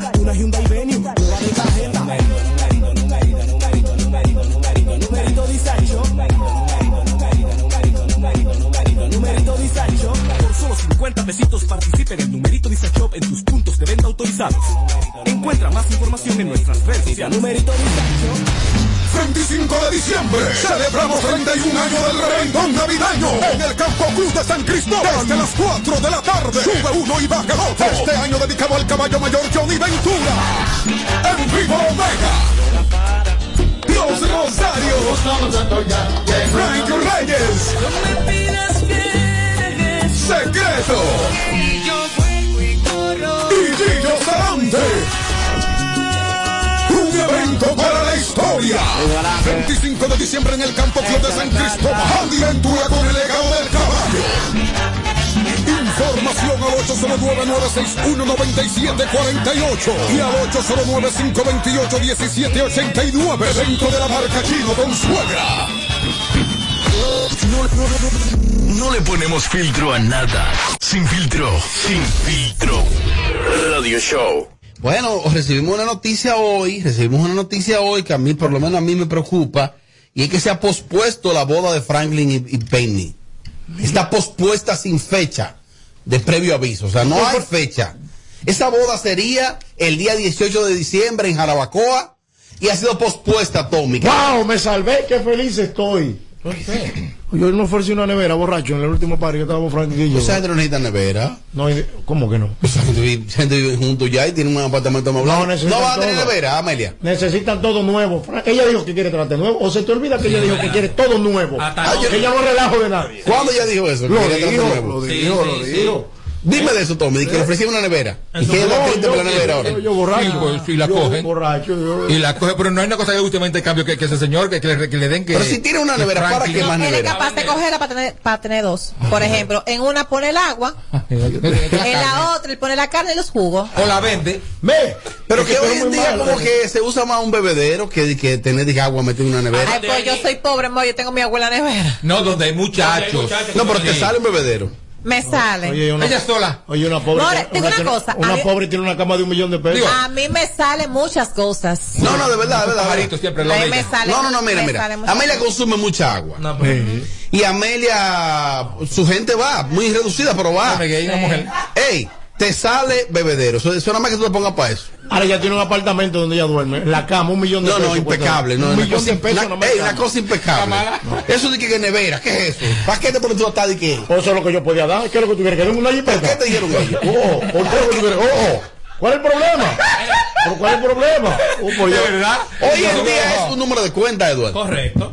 50 pesitos participa en el numerito disacho en tus puntos de venta autorizados. Encuentra más información en nuestras redes sociales. Numerito disacho. 25 de diciembre celebramos 31 años del reventón navideño en el Campo Cruz de San Cristóbal desde las 4 de la tarde. Sube uno y baja otro. Este año dedicado al caballo mayor Johnny Ventura. En vivo Omega. Los Rosarios. Frank Reyes. Secreto. Y yo vuelvo y corro. Y Gillo Sarante. Un evento para la historia. 25 de diciembre en el Campo Club de San Cristóbal. Andy Ventura con el legado del caballo. Información al 809-961-9748 y al 809-528-1789. Evento de la marca Chino con suegra. No le ponemos filtro a nada. Sin filtro. Sin filtro. Radio Show. Bueno, recibimos una noticia hoy, recibimos una noticia hoy que a mí, por lo menos a mí me preocupa, y es que se ha pospuesto la boda de Franklin y, y Penny. Está pospuesta sin fecha de previo aviso, o sea, no hay fecha. Esa boda sería el día 18 de diciembre en Jarabacoa y ha sido pospuesta, Tommy. ¡Wow! Me salvé, qué feliz estoy. Yo me ofrecí una nevera borracho en el último par que estábamos Frank y yo. Esa gente no necesita nevera. No, ¿Cómo que no? Esa gente vive, juntos ya y tiene un apartamento más blanco. No, necesitan va a tener nevera, Amelia. Necesitan todo nuevo. Ella dijo que quiere tratar nuevo. O se te olvida que ella dijo que quiere todo nuevo. Yo- ella no relajo de nadie. ¿Cuándo ella dijo eso? Lo dijo, lo dijo, lo dijo. Dime de eso, Tommy, que le ofrecía una nevera. ¿Y qué es lo triste por la nevera ahora? Yo, yo borracho. Sí, pues, y la Yo cogen. borracho. yo- Y la coge, pero no hay una cosa que últimamente cambio que, que ese señor que, que le, que le den que. Pero si tiene una nevera, ¿para qué más Él es nevera? capaz de cogerla para tener, para tener dos. Por ejemplo, en una pone el agua, en la otra él pone la carne y los jugos. O la vende. Ve. Pero Es que hoy en día como eh. que se usa más un bebedero que, que tener dije, agua metida en una nevera. Ay, pues yo soy pobre, mo, yo tengo mi abuela nevera. No, donde hay muchachos. No, pero te sale un bebedero. Me sale. Oye, una, Ella sola. Oye, una pobre. More, tengo una tiene- cosa, Una mí- pobre tiene una cama de un millón de pesos. A mí me salen muchas cosas. No, no, de verdad, de verdad. Pajarito siempre lo A mí me sale- No, no, no, mira, me mira. Amelia consume mucha agua. No, pero- Sí. Y Amelia, su gente va, muy reducida, pero va. Que hay una mujer. Ey, te sale bebedero. Eso, eso nada más que tú te pongas para eso. Ahora ya tiene un apartamento donde ella duerme. La cama, un millón de No, pesos. no, impecable. No, un una millón cosa, de pesos una, ey, una cosa impecable. Eso de que, que nevera, ¿qué es eso? ¿Para qué te pones tú hasta de qué? Pues eso es lo que yo podía dar. ¿Qué es lo que tú quieres? ¿Que den una jipeta? ¿Por qué te dieron ellos? Oh, ¿por qué lo que quieres? Oh, oh. ¿Cuál es el problema? ¿Pero ¿Cuál es el problema? Oh, pues De verdad. Hoy en día es un número de cuenta, Eduardo. Correcto.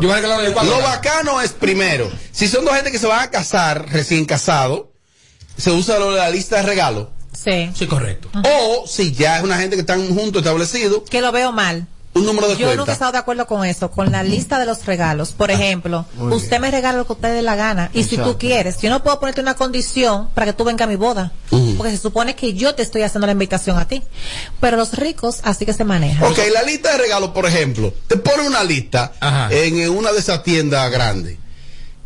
Yo me regalaba de cuatro. Lo bacano es primero, si son dos gente que se van a casar recién casados, se usa lo de la lista de regalos. Sí. Sí, correcto. O si ya es una gente que están juntos establecidos, Que lo veo mal. un número de Yo nunca he estado de acuerdo con eso, con la lista de los regalos. Por ejemplo, usted me regala lo que usted dé la gana. Y si tú quieres, yo no puedo ponerte una condición para que tú vengas a mi boda. Porque se supone que yo te estoy haciendo la invitación a ti. Pero los ricos así que se manejan. Ok, la lista de regalos, por ejemplo, te pone una lista Ajá. en una de esas tiendas grandes.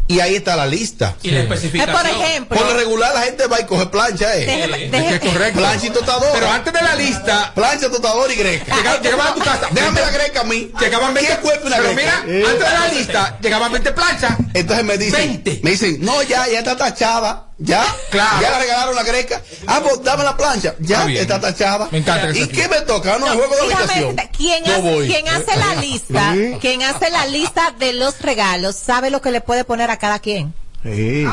Y ahí está la lista. Y la Eh, especificación. por ejemplo, Por lo regular la gente va y coge plancha, eh. déjeme- Es déjeme- que es correcto. Plancha y tostadora. Pero antes de la lista, Plancha, tostadora y greca. llega- llegaban a tu casa. Déjame la greca a mí. Llegaban 20. ¿Qué cuerpo y una Pero greca? mira, antes de la lista, llegaban 20 planchas. Entonces me dicen, 20. me dicen, no, ya, ya está tachada. Ya, Claro. ya le regalaron la greca. Ah, pues dame la plancha, ya Está tachada. Me encanta que ¿Y qué me toca? No, juego de habitación. ¿quién, No hace, voy. quien hace la lista, Sí. quien hace la lista de los regalos, sabe lo que le puede poner a cada quien. Sí.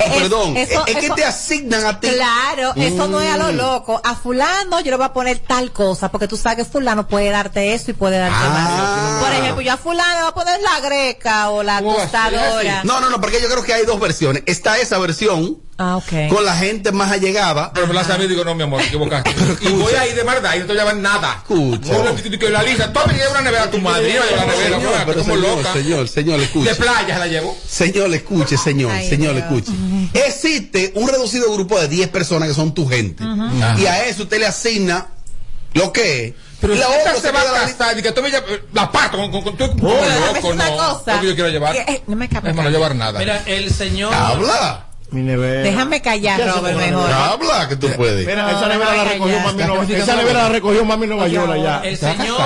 Es- Perdón, eso- es, es que eso- te asignan a ti. Claro, eso no es a lo Mm. loco. A fulano yo le voy a poner tal cosa, porque tú sabes que fulano puede darte eso y puede darte Ah. más. Por ejemplo, yo a fulano le voy a poner la greca o la ¿Cómo va a ser tostadora. No, no, no, porque yo creo que hay dos versiones. Está esa versión Ah, ok. con la gente más allegada. Pero me la sabía y digo, no, mi amor, te equivocaste. y voy ahí de verdad y no te llevan nada. Escucha. No, no, que la lista, toma y lleva una nevera a tu madre. Lleva la nevera, Señor, pero como señor, loca. señor, señor, escuche. De playa la llevo. Señor, escuche, señor, Ay, señor, Dios. escuche. Existe un reducido grupo de 10 personas que son tu gente. Y a eso usted le asigna lo que es. Pero la otra se se va a casar y que tome ya la pato con, con, con, tú Pero déjame loco, una no. cosa. Lo que yo quiero llevar. Que, eh, no me escape. Es no llevar nada. Mira, el señor. Habla, Mi nevera. Déjame callar, ¿Qué hace Robert, mejor. habla que tú puedes. Mira, esa nevera no, la recogió mami Nueva criticando Esa nevera la recogió mami Nueva York allá. El señor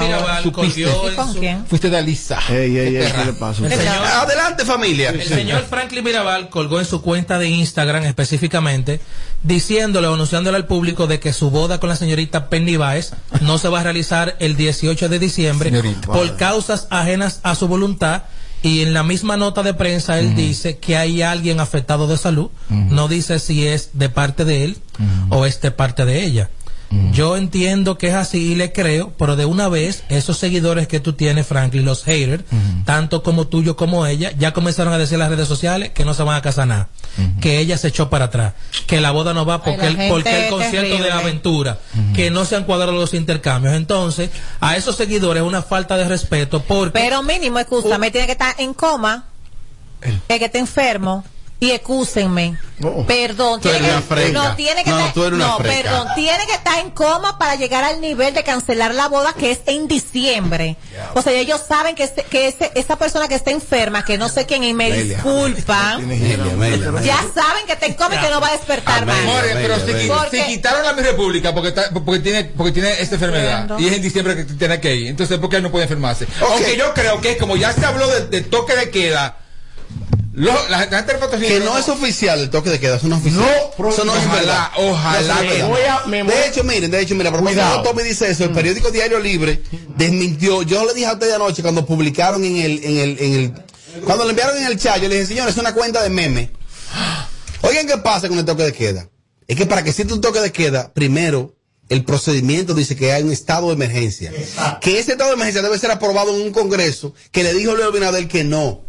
Mirabal supiste. colgó ¿Y en con quién? Fuiste de Alisa. Ey, ey, ey, ¿qué le señor, Adelante, familia. el señor Franklin Mirabal colgó en su cuenta de Instagram específicamente diciéndole o anunciándole al público de que su boda con la señorita Penny Baez no se va a realizar el 18 de diciembre por causas ajenas a su voluntad y en la misma nota de prensa él dice que hay alguien afectado de salud, no dice si es de parte de él o es de parte de ella. Yo entiendo que es así y le creo, pero de una vez esos seguidores que tú tienes, Franklin, los haters, tanto como tuyo como ella, ya comenzaron a decir en las redes sociales que no se van a casar nada, que ella se echó para atrás, que la boda no va porque, el, porque el concierto de aventura, que no se han cuadrado los intercambios. Entonces, a esos seguidores es una falta de respeto porque... Pero mínimo, escúchame, tiene que estar en coma, el que está enfermo. Y excúsenme. Oh. Perdón. Tú Tiene eres que, no, tiene que No, estar, tú eres una no, freca. perdón. Tiene que estar en coma para llegar al nivel de cancelar la boda que es en diciembre. O sea, ellos saben que, ese- que ese, esa persona que está enferma, que no sé quién, y me Amelia. disculpan, Amelia, Amelia, Amelia. ya saben que está en coma y que no va a despertar Amelia. más. Pero si, venga. si quitaron la mi república porque, está- porque tiene porque tiene esta enfermedad Entiendo. y es en diciembre que tiene que ir, entonces ¿por qué él no puede enfermarse? Aunque yo creo que como ya se habló de, de toque de queda, lo- la, la gente del patrocinio Que no es oficial el toque de queda, eso no es oficial. No, eso no es ojalá, verdad. ojalá No, es verdad. voy a- me voy- de hecho, miren, de hecho, mira, Cuidado. de Tommy dice eso, el periódico Diario Libre desmintió. Yo le dije a ustedes anoche cuando publicaron en el, en el, en el, cuando le enviaron en el chat, yo le dije, señores, es una cuenta de meme. Oigan, ¿qué pasa con el toque de queda? Es que para que exista un toque de queda, primero, el procedimiento dice que hay un estado de emergencia. Que ese estado de emergencia debe ser aprobado en un congreso que le dijo Leo Binader que no.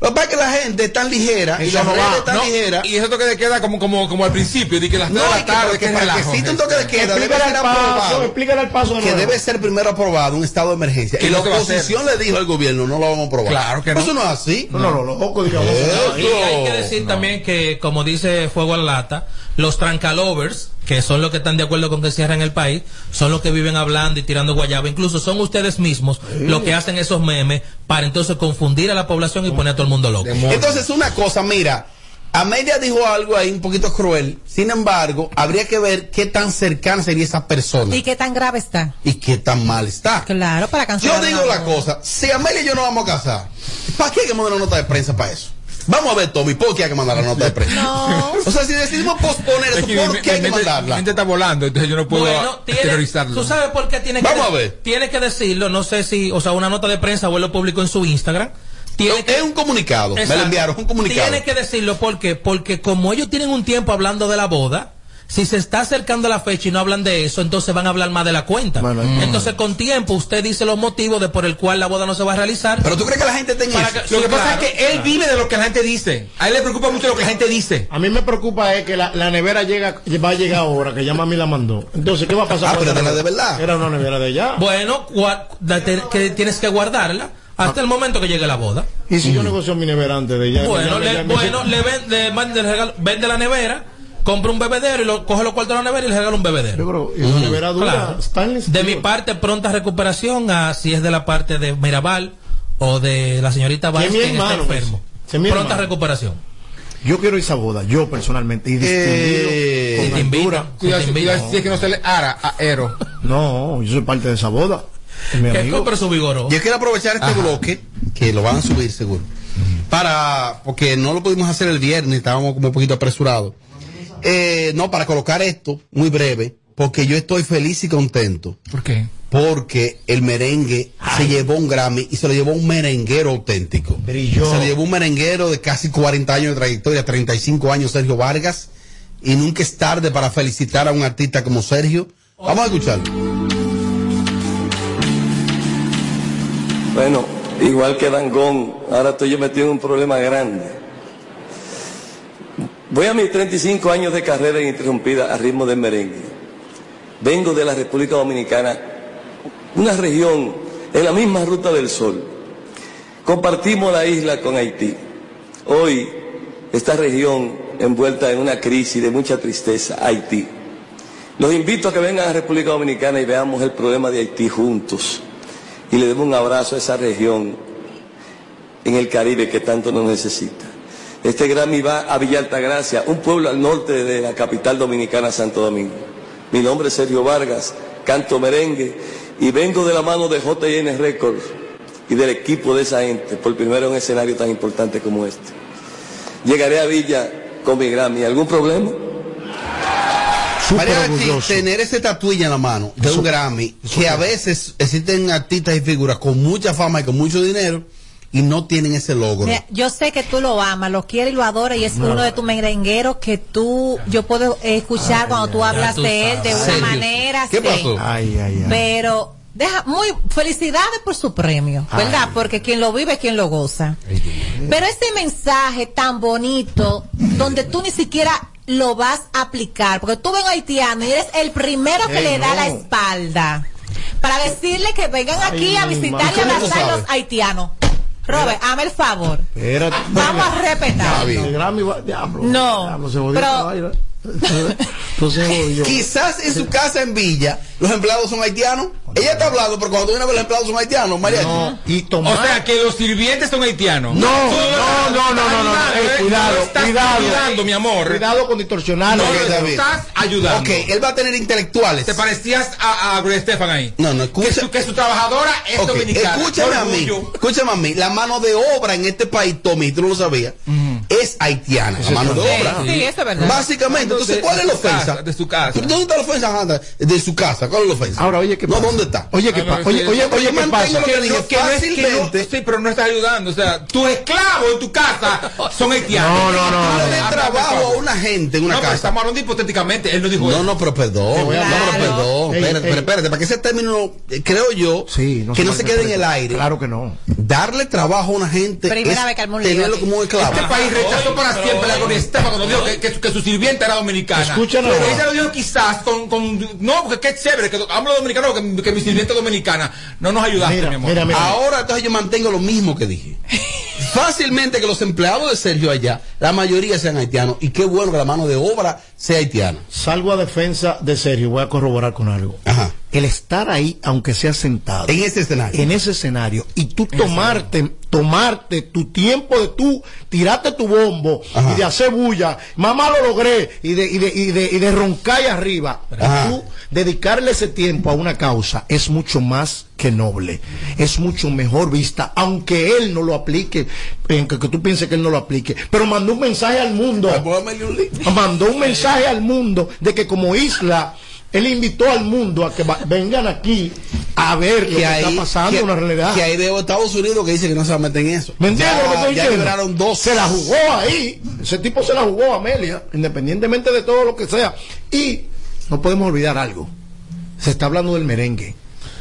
Lo que pasa es que la gente es tan ligera y las no redes están no, ligeras. Y eso toque de queda como, como, como al principio, de que las No, de la que, tarde, que es para que exista un toque de queda debe ser paso, aprobado. explícale al paso de Que debe ser primero aprobado un estado de emergencia. Que Y no la oposición le dijo al gobierno, no lo vamos a aprobar. Claro que no. Eso no es así. No, no, lo loco, digamos. Y hay que decir también que, como dice Fuego a la Lata, los trancalovers, que son los que están de acuerdo con que cierren el país, son los que viven hablando y tirando guayaba. Incluso son ustedes mismos los que hacen esos memes para entonces confundir a la población y poner a todo el mundo loco. Entonces, una cosa, mira, Amelia dijo algo ahí un poquito cruel. Sin embargo, habría que ver qué tan cercana sería esa persona ¿Y qué tan grave está? y qué tan mal está. Claro, para cancelar. Yo digo la cosa, si Amelia y yo no vamos a casar, ¿para qué hay que mandar una nota de prensa para eso? Vamos a ver, Tommy, ¿por qué hay que mandar la nota de prensa? No. O sea, si decidimos posponer eso, Es que ¿por mi- qué hay mi que mandarla? Mi mente está volando, entonces yo no puedo Bueno, tiene, terrorizarlo. ¿Tú sabes por qué tiene que Vamos a ver. Tiene que decirlo, no sé si, o sea, una nota de prensa o él lo publicó en su Instagram. Tiene que, Es un comunicado, me lo enviaron, es un comunicado. Tiene que decirlo porque, porque como ellos tienen un tiempo hablando de la boda, si se está acercando la fecha y no hablan de eso, entonces van a hablar más de la cuenta. Bueno, mm. entonces con tiempo usted dice los motivos de por el cual la boda no se va a realizar. Pero tú crees que la gente tenga eso? que- Lo que pasa claro, es que él vive de lo que la gente dice. A él le preocupa mucho lo que la gente dice. A mí me preocupa es que la, la nevera llega, va a llegar ahora, que ya mami la mandó. Entonces, ¿qué va a pasar? Ah, con pero de verdad. Era una nevera de allá. Bueno, que tienes que guardarla hasta el momento que llegue la boda. ¿Y si yo negocio mi nevera antes de allá? Bueno, Ya- le, ya bueno, le ven- le manda el regalo- vende la nevera, compra un bebedero y lo coge los cuartos de la nevera y le regala un Yo bebedero. creo, y una nevera dura, Claro. stainless De mi parte, pronta recuperación, a si es de la parte de Mirabal o de la señorita Que Valls, mi quien está enfermo. pues. Pronta hermano. recuperación. Yo quiero esa boda, yo personalmente. Y distinguido, Eh, con Si te invitan, altura. si Cuidado, te si- cuidado invitan. si es que no se le ara a Ero. No, yo soy parte de esa boda. Es mi Que amigo. compre su vigoro. Yo quiero aprovechar este bloque, que lo van a subir seguro, para, porque no lo pudimos hacer el viernes, estábamos como un poquito apresurados. Eh, no, para colocar esto, muy breve, porque yo estoy feliz y contento. ¿Por qué? Porque el merengue se llevó un Grammy y se lo llevó un merenguero auténtico. Brilló. Se lo llevó un merenguero de casi 40 años de trayectoria, 35 años, Sergio Vargas. Y nunca es tarde para felicitar a un artista como Sergio. Vamos a escucharlo. Bueno, igual que Dangón, ahora estoy yo metido en un problema grande. Voy a mis 35 años de carrera ininterrumpida a ritmo de merengue. Vengo de la República Dominicana, una región en la misma ruta del sol. Compartimos la isla con Haití. Hoy, esta región envuelta en una crisis de mucha tristeza, Haití. Los invito a que vengan a la República Dominicana y veamos el problema de Haití juntos y le demos un abrazo a esa región en el Caribe que tanto nos necesita. Este Grammy va a Villa Altagracia, un pueblo al norte de la capital dominicana, Santo Domingo. Mi nombre es Sergio Vargas, canto merengue y vengo de la mano de JN Records y del equipo de esa gente, por primero en un escenario tan importante como este. Llegaré a Villa con mi Grammy. ¿Algún problema? María tener ese tatuilla en la mano de un Grammy, que a veces existen artistas y figuras con mucha fama y con mucho dinero y no tienen ese logro. Mira, yo sé que tú lo amas, lo quieres y lo adoras y es No. uno de tus merengueros que tú, yo puedo escuchar cuando tú hablas tú de él de una manera. ¿qué sí. pasó? Ay, ay, ay. Pero deja muy felicidades por su premio, ¿verdad? Porque quien lo vive, quien lo goza. Pero ese mensaje tan bonito, donde tú ni siquiera lo vas a aplicar, porque tú ven haitiano y eres el primero que le da no. la espalda para decirle que vengan aquí a visitar y madre. ¿Cómo abrazar a los haitianos. Robert, hazme el favor. Vamos a respetar. Diablo, No, diablo, se jodió pero-. Entonces, jodió. Quizás en su casa en Villa los empleados son haitianos. Ella está hablando, pero cuando tú vienes a ver los empleados son haitianos, María. No, y O sea, que los sirvientes son haitianos. No, no, no, no, no, no, estás eh, ayudando, cuidado, no estás cuidado. mi amor. Cuidado con distorsionar. No, lo no, que- no, estás ayudando. Ok, él va a tener intelectuales. Te parecías a, a Gloria Estefan ahí. No, no, Que su, que su trabajadora es dominicana. Escúchame a mí, escúchame a mí. La mano de obra en este país, Tommy, tú no lo sabías, es haitiana. La mano de obra. Sí, eso es verdad. Básicamente, entonces, ¿cuál es la ofensa? de su casa. ¿Dónde está la ofensa? De su casa. ¿Cuál es la ofensa? Ahora, oye, ¿qué No, pasa? ¿dónde está? Oye, ¿qué Ah, pasa? Oye, sí, oye, oye, ¿qué mantengo pasa? que dije, Que no es que no- fácilmente. sí, pero no estás ayudando. O sea, tus esclavos en tu casa son haitianos. No, no, no, no, le el trabajo a una gente en una No, casa. estamos hablando hipotéticamente. Él no dijo No, eso. no, pero perdón. No, pero perdón. Espérate, espérate, para que ese término, eh, creo yo, Sí, que no se quede en el aire. Claro que no. Darle trabajo a una gente Primera es vez que lío tenerlo como un esclavo. Este país rechazó para siempre la Gloria Estefan cuando dijo que, que, que su sirvienta era dominicana. Escucha Pero ella lo dijo quizás con, con no, porque qué chévere, que hablo dominicano, que, que mi sirvienta es dominicana. No nos ayudaste, Mira, mi amor. mira, mira. Ahora entonces yo mantengo lo mismo que dije. Fácilmente que los empleados de Sergio allá, la mayoría sean haitianos. Y qué bueno que la mano de obra sea haitiana. Salgo a defensa de Sergio, voy a corroborar con algo. Ajá. El estar ahí, aunque sea sentado. En ese escenario. en ese escenario y tú tomarte tomarte tu tiempo de tú tirarte tu bombo Ajá. y de hacer bulla mamá lo logré y de, y de, y de, y de roncar ahí arriba tú dedicarle ese tiempo a una causa es mucho más que noble es mucho mejor vista aunque él no lo aplique aunque que tú pienses que él no lo aplique pero mandó un mensaje al mundo mandó un mensaje al mundo de que como isla él invitó al mundo a que va- vengan aquí a ver lo que está pasando que, una realidad que hay de Estados Unidos que dice que no se va a meter en eso. ¿Me entiendes Ya- lo que estoy ya diciendo? liberaron dos. Se la jugó ahí. Ese tipo se la jugó a Amelia, independientemente de todo lo que sea. Y no podemos olvidar algo. Se está hablando del merengue.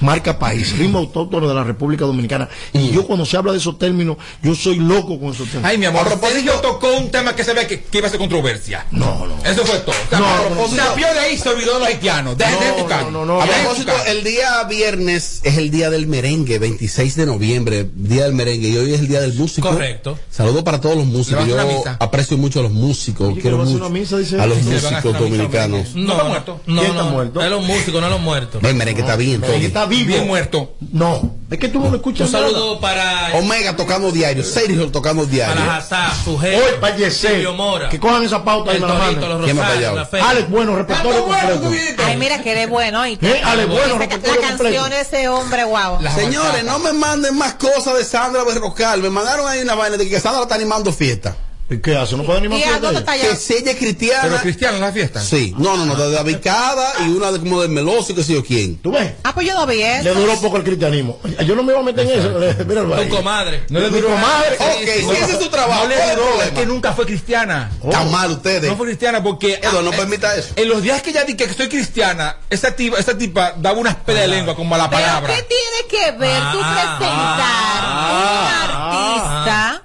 Marca país, ritmo autóctono de la República Dominicana. Y yo cuando se habla de esos términos, yo soy loco con esos términos. Ay, mi amor, propósito- Sergio tocó un tema que se ve que, que iba a ser controversia. No, no. Eso fue todo. O sea, No, no, no. se de ahí se olvidó de los haitianos. Dejen de No, buscar. no, no, no. A de propósito, el día viernes es el día del merengue, 26 de noviembre, día del merengue, y hoy es el día del músico. Correcto. Saludos para todos los músicos. ¿Le vas a Yo aprecio mucho a los músicos, Oye, quiero mucho misa, a los músicos dominicanos. merengue. ¿No está muerto? No, ¿Quién está no, muerto? Es los músicos, no los muertos. No, el merengue está bien, Merengue Tommy. está vivo. Bien muerto. No, es que tú no lo escuchas. Un saludo para Omega tocando diario, Sergio tocando diario. para Hazá, Sujel, Hoy para Yesé, que cojan esa pauta y el me la manden. Alex, bueno, repertorio completo. Ay, mira que eres bueno. ¿y Eh, Ale, bueno, repertorio la canción de ese hombre, wow. Señores, no me manden más cosas de Sandra Berrocal. Me mandaron ahí una vaina de que Sandra está animando fiesta. ¿Y qué hace? ¿No puede está allá? Que si ella es cristiana. Pero cristiano en la fiesta. Sí, no, no, no, de la Vicada y una de, como del Meloso y qué sé yo quién. ¿Tú ves? Ah, pues yo no vi eso. Le duró poco el cristianismo. Yo no me iba a meter en eso. Míralo ahí. Tu comadre. No le duró comadre. Ok, si ese es su trabajo, No le ¿cuál es el duró, es que nunca fue cristiana. Está mal ustedes. No fue cristiana porque. Eduardo, no ah, permita eso. En los días que ella dije que soy cristiana, esa tipa, esa tipa daba unas pelas de lengua como a la Pero palabra. ¿qué tiene que ver tú presentar un artista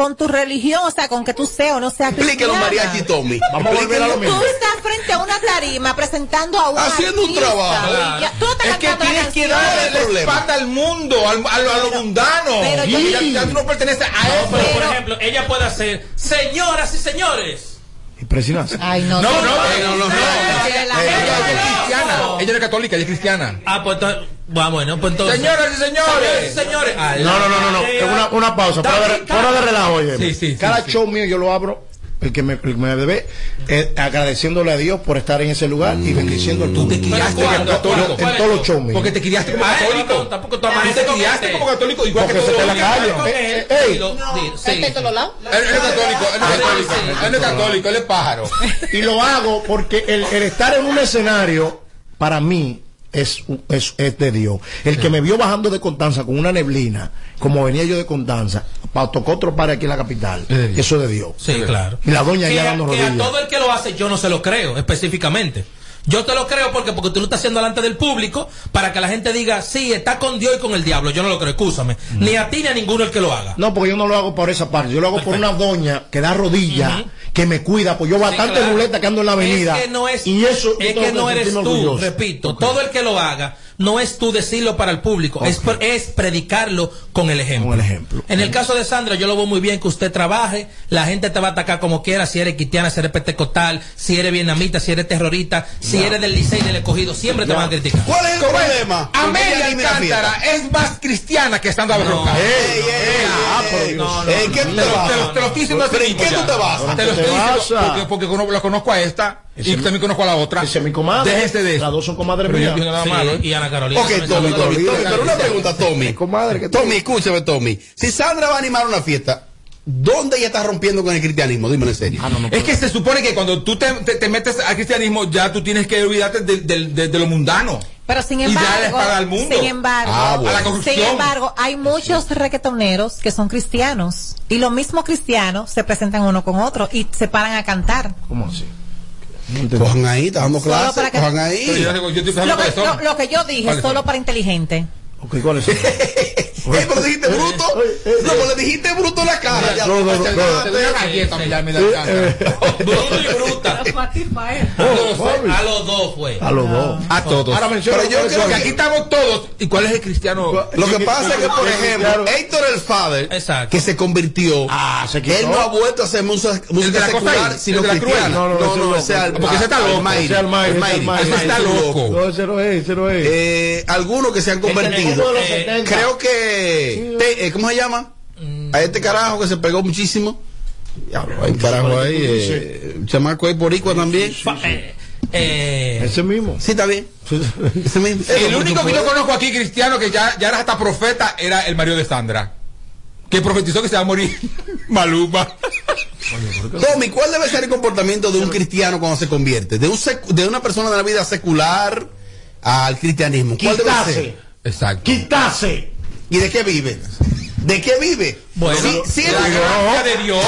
con tu religión? O sea, con que tú seas o no seas Explíquelo. Mariachi Tommy. Vamos a volver a lo Tú mismo. estás frente a una tarima presentando a un Haciendo un trabajo. ya- Tú no estás Es que tienes que darle la problema. espalda al mundo, al- a, lo, a lo mundano. pero yo- Y ya, ya tú no perteneces a eso. Pero, por ejemplo, ella puede hacer, señoras y señores. Y presionaste. Ay, no. No, no, no, no, no, Ay, no. cristiana. Ella no es católica, ella es cristiana. Ah, pues entonces, bueno, pues entonces. Señoras y señores. Señores y señores. a No, no, no, no, una, una pausa. Fuera de, relajo, oye. Sí, sí, Cada show mío yo lo abro. El que me, el que me debe, eh, agradeciéndole a Dios por estar en ese lugar y bendiciendo al Tú te público. criaste ¿cuándo? como católico. ¿Cuándo? En todos los shows. Porque te criaste como Ah, católico. no, tampoco tú te criaste como católico igual que se todos te la calle. Eh, él, eh, es católico, él no es católico, él no es católico, él es pájaro. Y lo hago porque el, el estar en un escenario, para mí, es, es, es de Dios. El que me vio bajando de Constanza con una neblina, como venía yo de Constanza, pa- tocó otro par aquí en la capital. Eso es de Dios. Sí, claro. Y la doña que, ya dando que a rodillas. todo el que lo hace yo no se lo creo específicamente. Yo te lo creo porque porque tú lo estás haciendo delante del público para que la gente diga, sí, está con Dios y con el diablo. Yo no lo creo, escúchame. Ni a ti ni a ninguno el que lo haga. No, porque yo no lo hago por esa parte. Yo lo hago por una doña que da rodillas, que me cuida, pues yo bastante claro. ruleta que ando en la avenida. Es que no es, y eso es que no eres tú, orgulloso. repito. Todo el que lo haga no es tú decirlo para el público, es, es predicarlo con el ejemplo. Con el ejemplo. En el caso de Sandra, yo lo veo muy bien que usted trabaje, la gente te va a atacar como quiera, si eres cristiana, si eres pentecostal, si eres vietnamita, si eres terrorista, si eres del liceo y del escogido, siempre te van a criticar. ¿Cuál es el problema? Amelia Amelia Alcántara es más cristiana que Sandra Berrocal. Ey, ey, ey, Ah. Dios. ¿En qué tú Te te lo, te vas? lo- te lo estoy diciendo ¿Pero en qué tú te vas? Te lo ¿Te estoy diciendo porque, la conozco a esta y también conozco a la otra. Esa es mi comadre. Déjese de eso. Las dos son comadres Pero yo mías. dije nada Sí, malo, y Ana Carolina. Ok, Tommy. Tommy, Tommy, pero una pregunta, Tommy. Comadre, ¿qué tú- Tommy, escúchame, Tommy. Si Sandra va a animar una fiesta, ¿dónde ella está rompiendo con el cristianismo? Dímelo en serio. Ah, no, no, Es que se supone que cuando tú te, te- te metes al cristianismo ya tú tienes que olvidarte de, de- de- de lo mundano. Pero sin embargo, al mundo. sin embargo, Ah, bueno. A la corrupción. sin embargo, hay muchos reggaetoneros que son cristianos y los mismos cristianos se presentan uno con otro y se paran a cantar. ¿Cómo así? Cojan ahí, Solo clases, para que- cojan ahí. yo, yo Lo que, lo- lo que yo dije, ¿Cuáles solo para inteligente. Ok, ¿cuáles son? Ey, pero dijiste bruto. No, pues le dijiste bruto en la cara. Ya, No, no, no, Te- no. Te doy una galleta, mi Amelia Alcántara. Bruto y bruta. A los dos fue. A los dos. A todos. Ahora menciona Pero yo creo que aquí estamos todos. ¿Y cuál es el cristiano? Lo que pasa es que, por ejemplo, Héctor el Father, que se convirtió, Ah, se quitó. él no ha vuelto a hacer música, secular, sino ¿El de la cristiana. No, no, no, Porque ese está loco. Ese está loco. No, ese no es, ese no es. Eh, algunos que se han convertido. Eh, 70. creo que, te- eh, ¿cómo se llama? A este carajo que se pegó muchísimo. Diablo, hay un carajo ahí, eh, un chamaco ahí boricua también. Eh, eh, Ese mismo. Sí, está bien. Ese mismo. El único que yo conozco aquí cristiano que ya, ya era hasta profeta era el marido de Sandra. Que profetizó que se va a morir Maluma. Tommy, ¿cuál debe ser el comportamiento de un cristiano cuando se convierte? De, un secu- de una persona de la vida secular al cristianismo. ¿Cuál debe ser? Exacto. Quitarse. ¿Y de qué vive? ¿De qué vive? Bueno, Sí, sí, De la gracia de Dios.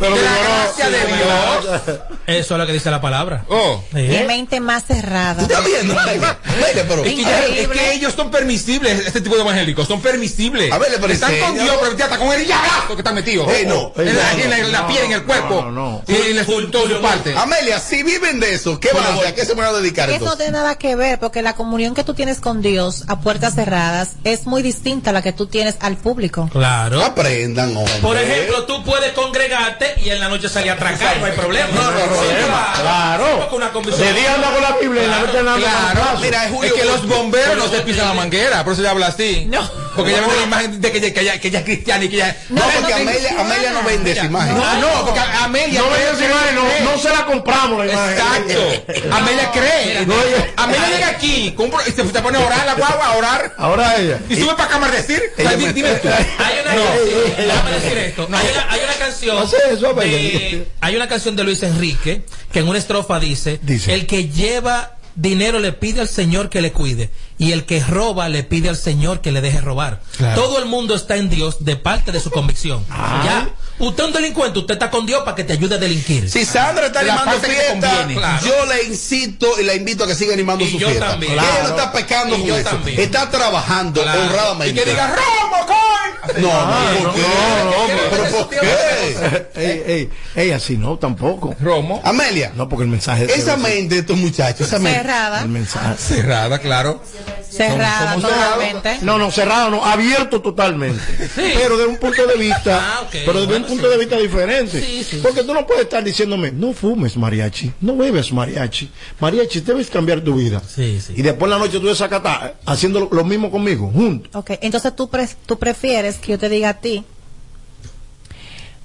De la gracia de Dios. eso es lo que dice la palabra. Oh. Eh, mente más cerrada. ¿Está viendo? Baile, pero. Es que, ya- es que ellos son permisibles, este tipo de evangélicos, son permisibles. A ver, pero están con. Dios, pero ya está con el llagazo que están metidos. No. En la, en la- no, en la no, piel, en el cuerpo. no, no, no. Y en todas sus partes. Amelia, si viven de eso, ¿qué van a hacer? ¿A qué se van a dedicar Eso no tiene nada que ver porque la comunión que tú tienes con Dios a puertas cerradas es muy distinta a la que tú tienes al público. Claro. Claro. Aprendan, hombre. Por ejemplo, tú puedes congregarte y en la noche salir a atracar, no hay problema. No, no hay problema. Claro. Una De día anda con la Biblia y en la noche anda Claro, mira, es, que los bomberos no se pisan la manguera, por eso se habla así. No. Porque ella vende la imagen de que ella, que ella, que ella es cristiana y que ella. No, porque Amelia, Amelia no vende esa imagen. No, no, porque Amelia. No vende esa imagen, no- no se la compramos la imagen. Exacto. Amelia cree. No, Amelia llega aquí, compra- y se, pone a orar la guagua, a orar. Ahora ella. Y sube para cámara decir. Sea, di- dime tú. Hay una déjame decir esto. Hay una, hay una canción. Eso, de, hay una canción de Luis Enrique que en una estrofa dice, el que lleva dinero le pide al Señor que le cuide y el que roba le pide al Señor que le deje robar. Claro. Todo el mundo está en Dios de parte de su convicción. Ya, usted es un delincuente, usted está con Dios para que te ayude a delinquir. Si Sandra está La animando fiesta, conviene. Claro. yo le incito y la invito a que siga animando Y su yo fiesta. también. Ella Claro. no está pecando Y con yo eso. también. Está trabajando Claro. honradamente. Y que diga, ¡Romo, coy! No, Ah, no, no, ¿por qué? no, no, ¿Pero por qué? Ey, ey, ey, así no, tampoco. Romo. Amelia, No, porque el mensaje. esa mente de estos muchachos, esa mente. Cerrada. El mensaje. Cerrada, claro. Cerrada totalmente. No, no, cerrado, no, abierto totalmente. Pero desde un punto de vista, Ah, pero desde bueno, un punto de vista diferente. Sí, sí. Porque tú no puedes estar diciéndome, no fumes mariachi, no bebes mariachi. Mariachi, debes cambiar tu vida. Sí, sí. Y después en la noche tú desacatas haciendo lo, lo mismo conmigo, juntos. Ok, entonces tú, pre- tú prefieres que yo te diga a ti,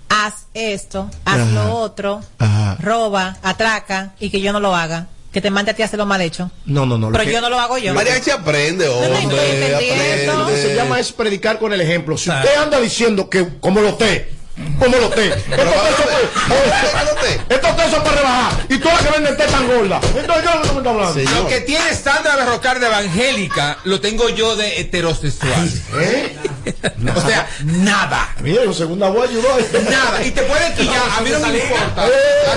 haz esto, haz Ajá. lo otro, Ajá. roba, atraca y que yo no lo haga. Que te mande a ti a hacer lo mal hecho. No, no, no. lo Pero que- yo no lo hago yo. Mariachi aprende, no hombre. entendiendo. Lo que se aprende. llama es predicar con el ejemplo. Si Claro. usted anda diciendo que como lo té, como lo té, estos estos tesos para rebajar y todas las que venden té tan gordas. Entonces yo no me está hablando. Señor. Lo que tiene Sandra Berrocar de evangélica, lo tengo yo de heterosexual. ¿Eh? O sea, nada. Mira, yo segunda voz ayudó. Nada. Y te pueden quillar. A mí no me importa. Eh,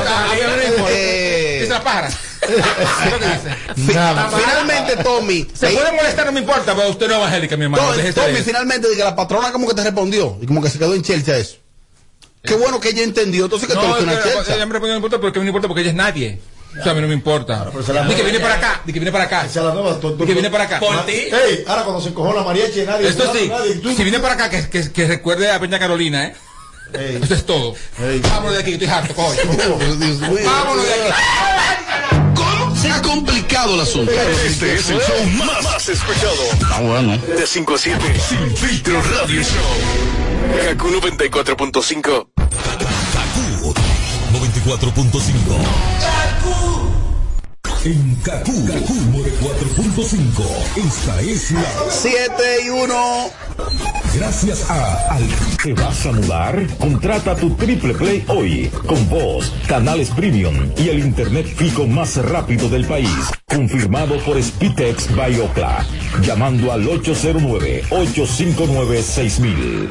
A a mí no me importa. Eh. Dice la pájara. Dice. Nada. Finalmente, Tommy. Se puede molestar, no me importa, pero usted no es evangélica, mi hermano. Tommy, finalmente, de que la patrona como que te respondió y como que se quedó en chelcha eso. Qué bueno que ella entendió. Entonces, que No, una es que chelcha. ella me respondió, no importa, porque no me importa, porque ella es nadie. O sea, a mí no me importa. pero se la- Di que viene para acá, di que viene para acá. Esa es la nueva. tú- tú- Di que viene para acá. Por ti. Ey, ahora cuando se encojó la mariachi nadie. Esto sí, nadie, tú- si viene para acá, que, que, que recuerde a Peña Carolina, ¿eh? Ey. Eso es todo. Vámonos de aquí, estoy harto, coño. Oh. Vámonos de aquí. Se ha complicado el asunto. Este es el show más, más escuchado. Ah, bueno. De 5 a 7. Sin filtro radio show. Kaku 94.5. Kaku 94.5. En Kaku, Kaku 4.5. Esta es la 7 y 1. Gracias a Al. ¿Te vas a mudar? Contrata tu Triple Play hoy. Con voz, canales premium y el internet fijo más rápido del país. Confirmado por Spitex Biocla. Llamando al 809 859 6000.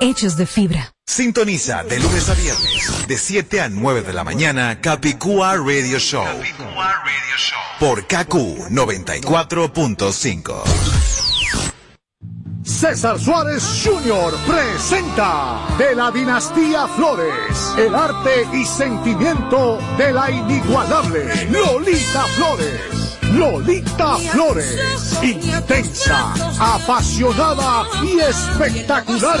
hechos de fibra. Sintoniza de lunes a viernes, de 7 a 9 de la mañana, Capicúa Radio Show. Por KQ 94.5. César Suárez Jr. presenta de la dinastía Flores el arte y sentimiento de la inigualable Lolita Flores. Lolita Flores, intensa, apasionada y espectacular,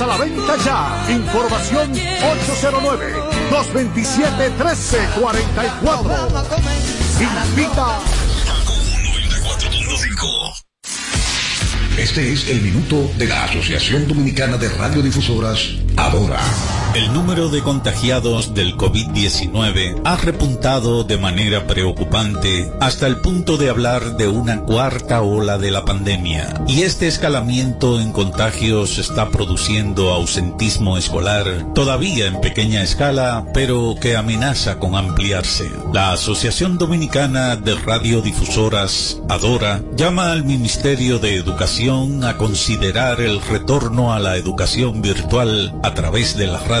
A la venta ya. Información 809-227-1344. Invita Este es el minuto de la Asociación Dominicana de Radiodifusoras, Adora. El número de contagiados del COVID-19 ha repuntado de manera preocupante hasta el punto de hablar de una cuarta ola de la pandemia. Y este escalamiento en contagios está produciendo ausentismo escolar, todavía en pequeña escala, pero que amenaza con ampliarse. La Asociación Dominicana de Radiodifusoras, Adora, llama al Ministerio de Educación a considerar el retorno a la educación virtual a través de la radio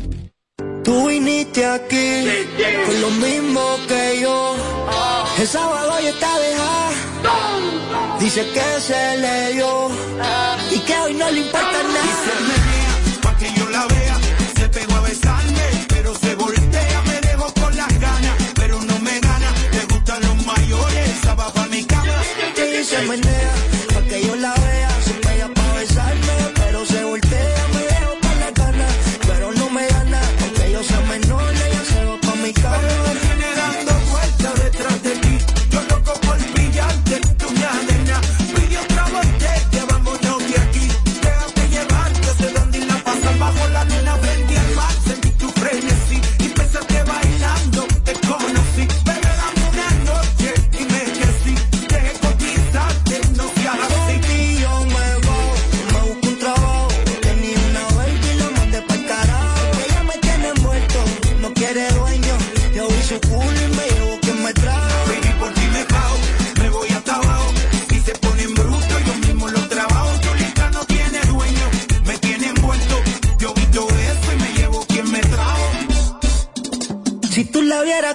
Viniste aquí con lo mismo que yo. El sábado ya está dejada. Dice que se le dio y que hoy no le importa nada. Pa' que yo la vea, se pegó a besarme, pero se voltea, me dejó con las ganas, pero no me gana, le gustan los mayores, abajo a mi cama. Y se menea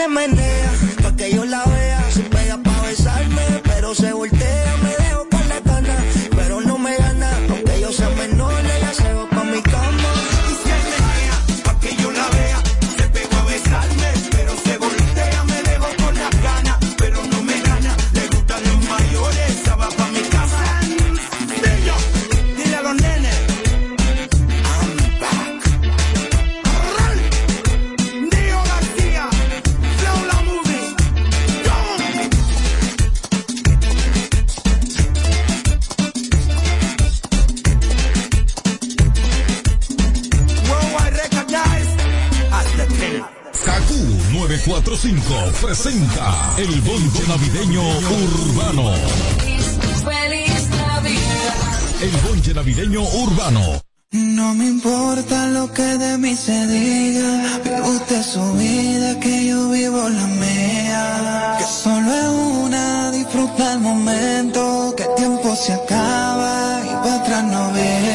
se menea, se diga, vive usted su vida, que yo vivo la mía. Que solo es una, disfruta el momento, que el tiempo se acaba y para atrás no verá.